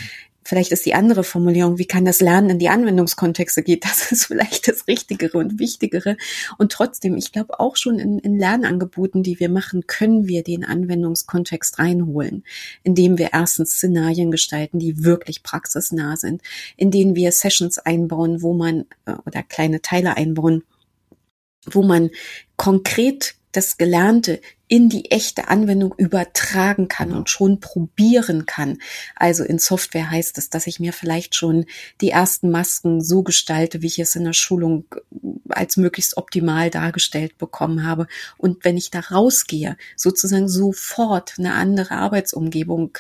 vielleicht ist die andere Formulierung, wie kann das Lernen in die Anwendungskontexte geht, das ist vielleicht das Richtigere und Wichtigere. Und trotzdem, ich glaube auch schon in, in Lernangeboten, die wir machen, können wir den Anwendungskontext reinholen, indem wir erstens Szenarien gestalten, die wirklich praxisnah sind, in denen wir Sessions einbauen, wo man äh, oder kleine Teile einbauen, wo man konkret das Gelernte in die echte Anwendung übertragen kann und schon probieren kann. Also in Software heißt es, dass ich mir vielleicht schon die ersten Masken so gestalte, wie ich es in der Schulung als möglichst optimal dargestellt bekommen habe. Und wenn ich da rausgehe, sozusagen sofort eine andere Arbeitsumgebung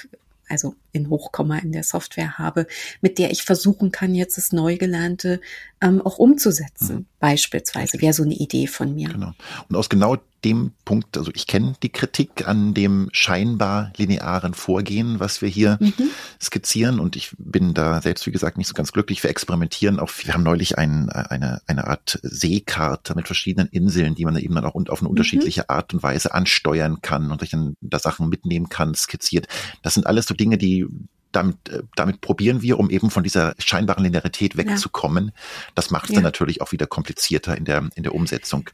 also in Hochkomma in der Software habe, mit der ich versuchen kann, jetzt das Neugelernte ähm, auch umzusetzen. Mhm. Beispielsweise wäre so eine Idee von mir. Genau. Und aus genau dem Punkt, also ich kenne die Kritik an dem scheinbar linearen Vorgehen, was wir hier mhm. skizzieren und ich bin da selbst, wie gesagt, nicht so ganz glücklich. Wir experimentieren auch, wir haben neulich ein, eine, eine Art Seekarte mit verschiedenen Inseln, die man eben dann auch auf eine mhm. unterschiedliche Art und Weise ansteuern kann und sich dann da Sachen mitnehmen kann, skizziert. Das sind alles so Dinge, die damit, äh, damit probieren wir, um eben von dieser scheinbaren Linearität wegzukommen. Ja. Das macht es ja. dann natürlich auch wieder komplizierter in der, in der Umsetzung.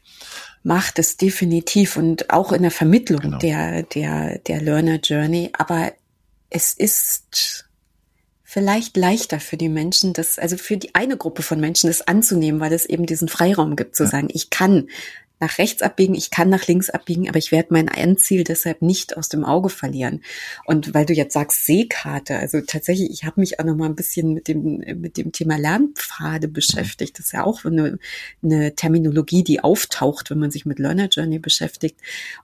Macht es definitiv und auch in der Vermittlung genau. der, der, der Learner Journey. Aber es ist vielleicht leichter für die Menschen, das, also für die eine Gruppe von Menschen das anzunehmen, weil es eben diesen Freiraum gibt, zu sagen, ich kann nach rechts abbiegen, ich kann nach links abbiegen, aber ich werde mein Endziel deshalb nicht aus dem Auge verlieren. Und weil du jetzt sagst Seekarte, also tatsächlich, ich habe mich auch noch mal ein bisschen mit dem mit dem Thema Lernpfade beschäftigt. Das ist ja auch eine, eine Terminologie, die auftaucht, wenn man sich mit Learner Journey beschäftigt.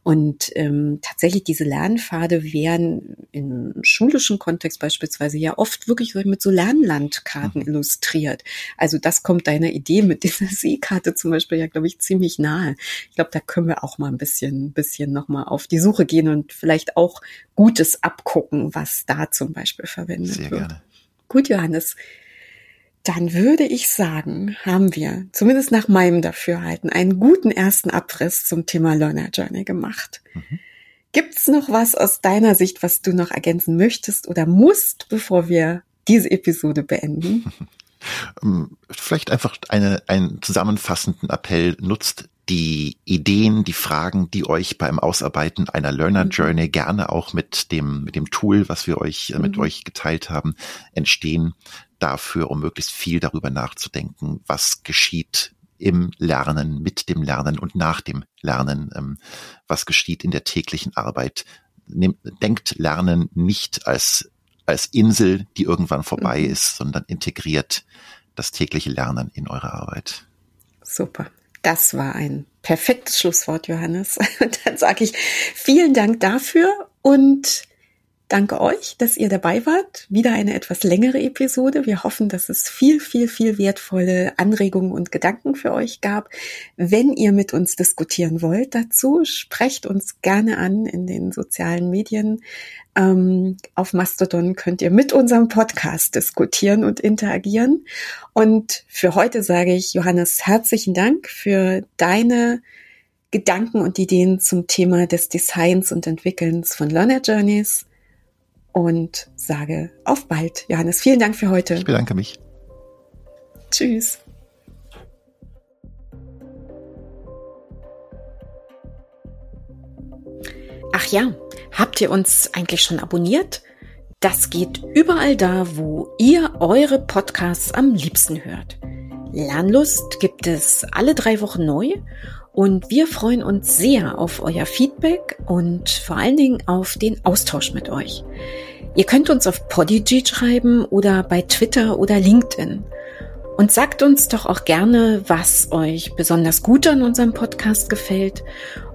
Und ähm, tatsächlich diese Lernpfade werden im schulischen Kontext beispielsweise ja oft wirklich mit so Lernlandkarten mhm. illustriert. Also das kommt deiner Idee mit dieser Seekarte zum Beispiel ja, glaube ich, ziemlich nahe ich glaube, da können wir auch mal ein bisschen, bisschen nochmal auf die Suche gehen und vielleicht auch Gutes abgucken, was da zum Beispiel verwendet Sehr wird. Gerne. Gut, Johannes. Dann würde ich sagen, haben wir, zumindest nach meinem Dafürhalten, einen guten ersten Abriss zum Thema Learner Journey gemacht. Mhm. Gibt's noch was aus deiner Sicht, was du noch ergänzen möchtest oder musst, bevor wir diese Episode beenden? (laughs) Ähm, vielleicht einfach eine, einen zusammenfassenden Appell nutzt die Ideen, die Fragen, die euch beim Ausarbeiten einer Learner mhm. Journey gerne auch mit dem, mit dem Tool, was wir euch, äh, mit mhm. euch geteilt haben, entstehen, dafür, um möglichst viel darüber nachzudenken, was geschieht im Lernen, mit dem Lernen und nach dem Lernen, ähm, was geschieht in der täglichen Arbeit. Nehmt, denkt Lernen nicht als, als Insel, die irgendwann vorbei mhm. ist, sondern integriert das tägliche Lernen in eure Arbeit. Super. Das war ein perfektes Schlusswort, Johannes. (laughs) Dann sage ich vielen Dank dafür und Danke euch, dass ihr dabei wart. Wieder eine etwas längere Episode. Wir hoffen, dass es viel, viel, viel wertvolle Anregungen und Gedanken für euch gab. Wenn ihr mit uns diskutieren wollt dazu, sprecht uns gerne an in den sozialen Medien. Ähm, auf Mastodon könnt ihr mit unserem Podcast diskutieren und interagieren. Und für heute sage ich, Johannes, herzlichen Dank für deine Gedanken und Ideen zum Thema des Designs und Entwickelns von Learner Journeys und sage auf bald. Johannes, vielen Dank für heute. Ich bedanke mich. Tschüss. Ach ja, habt ihr uns eigentlich schon abonniert? Das geht überall da, wo ihr eure Podcasts am liebsten hört. Lernlust gibt es alle drei Wochen neu und wir freuen uns sehr auf euer Feedback und vor allen Dingen auf den Austausch mit euch. Ihr könnt uns auf Podigy schreiben oder bei Twitter oder LinkedIn. Und sagt uns doch auch gerne, was euch besonders gut an unserem Podcast gefällt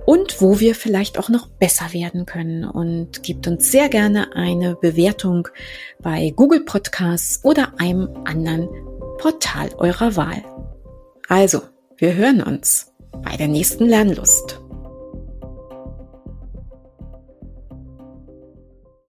und wo wir vielleicht auch noch besser werden können. Und gebt uns sehr gerne eine Bewertung bei Google Podcasts oder einem anderen Portal eurer Wahl. Also, wir hören uns bei der nächsten Lernlust.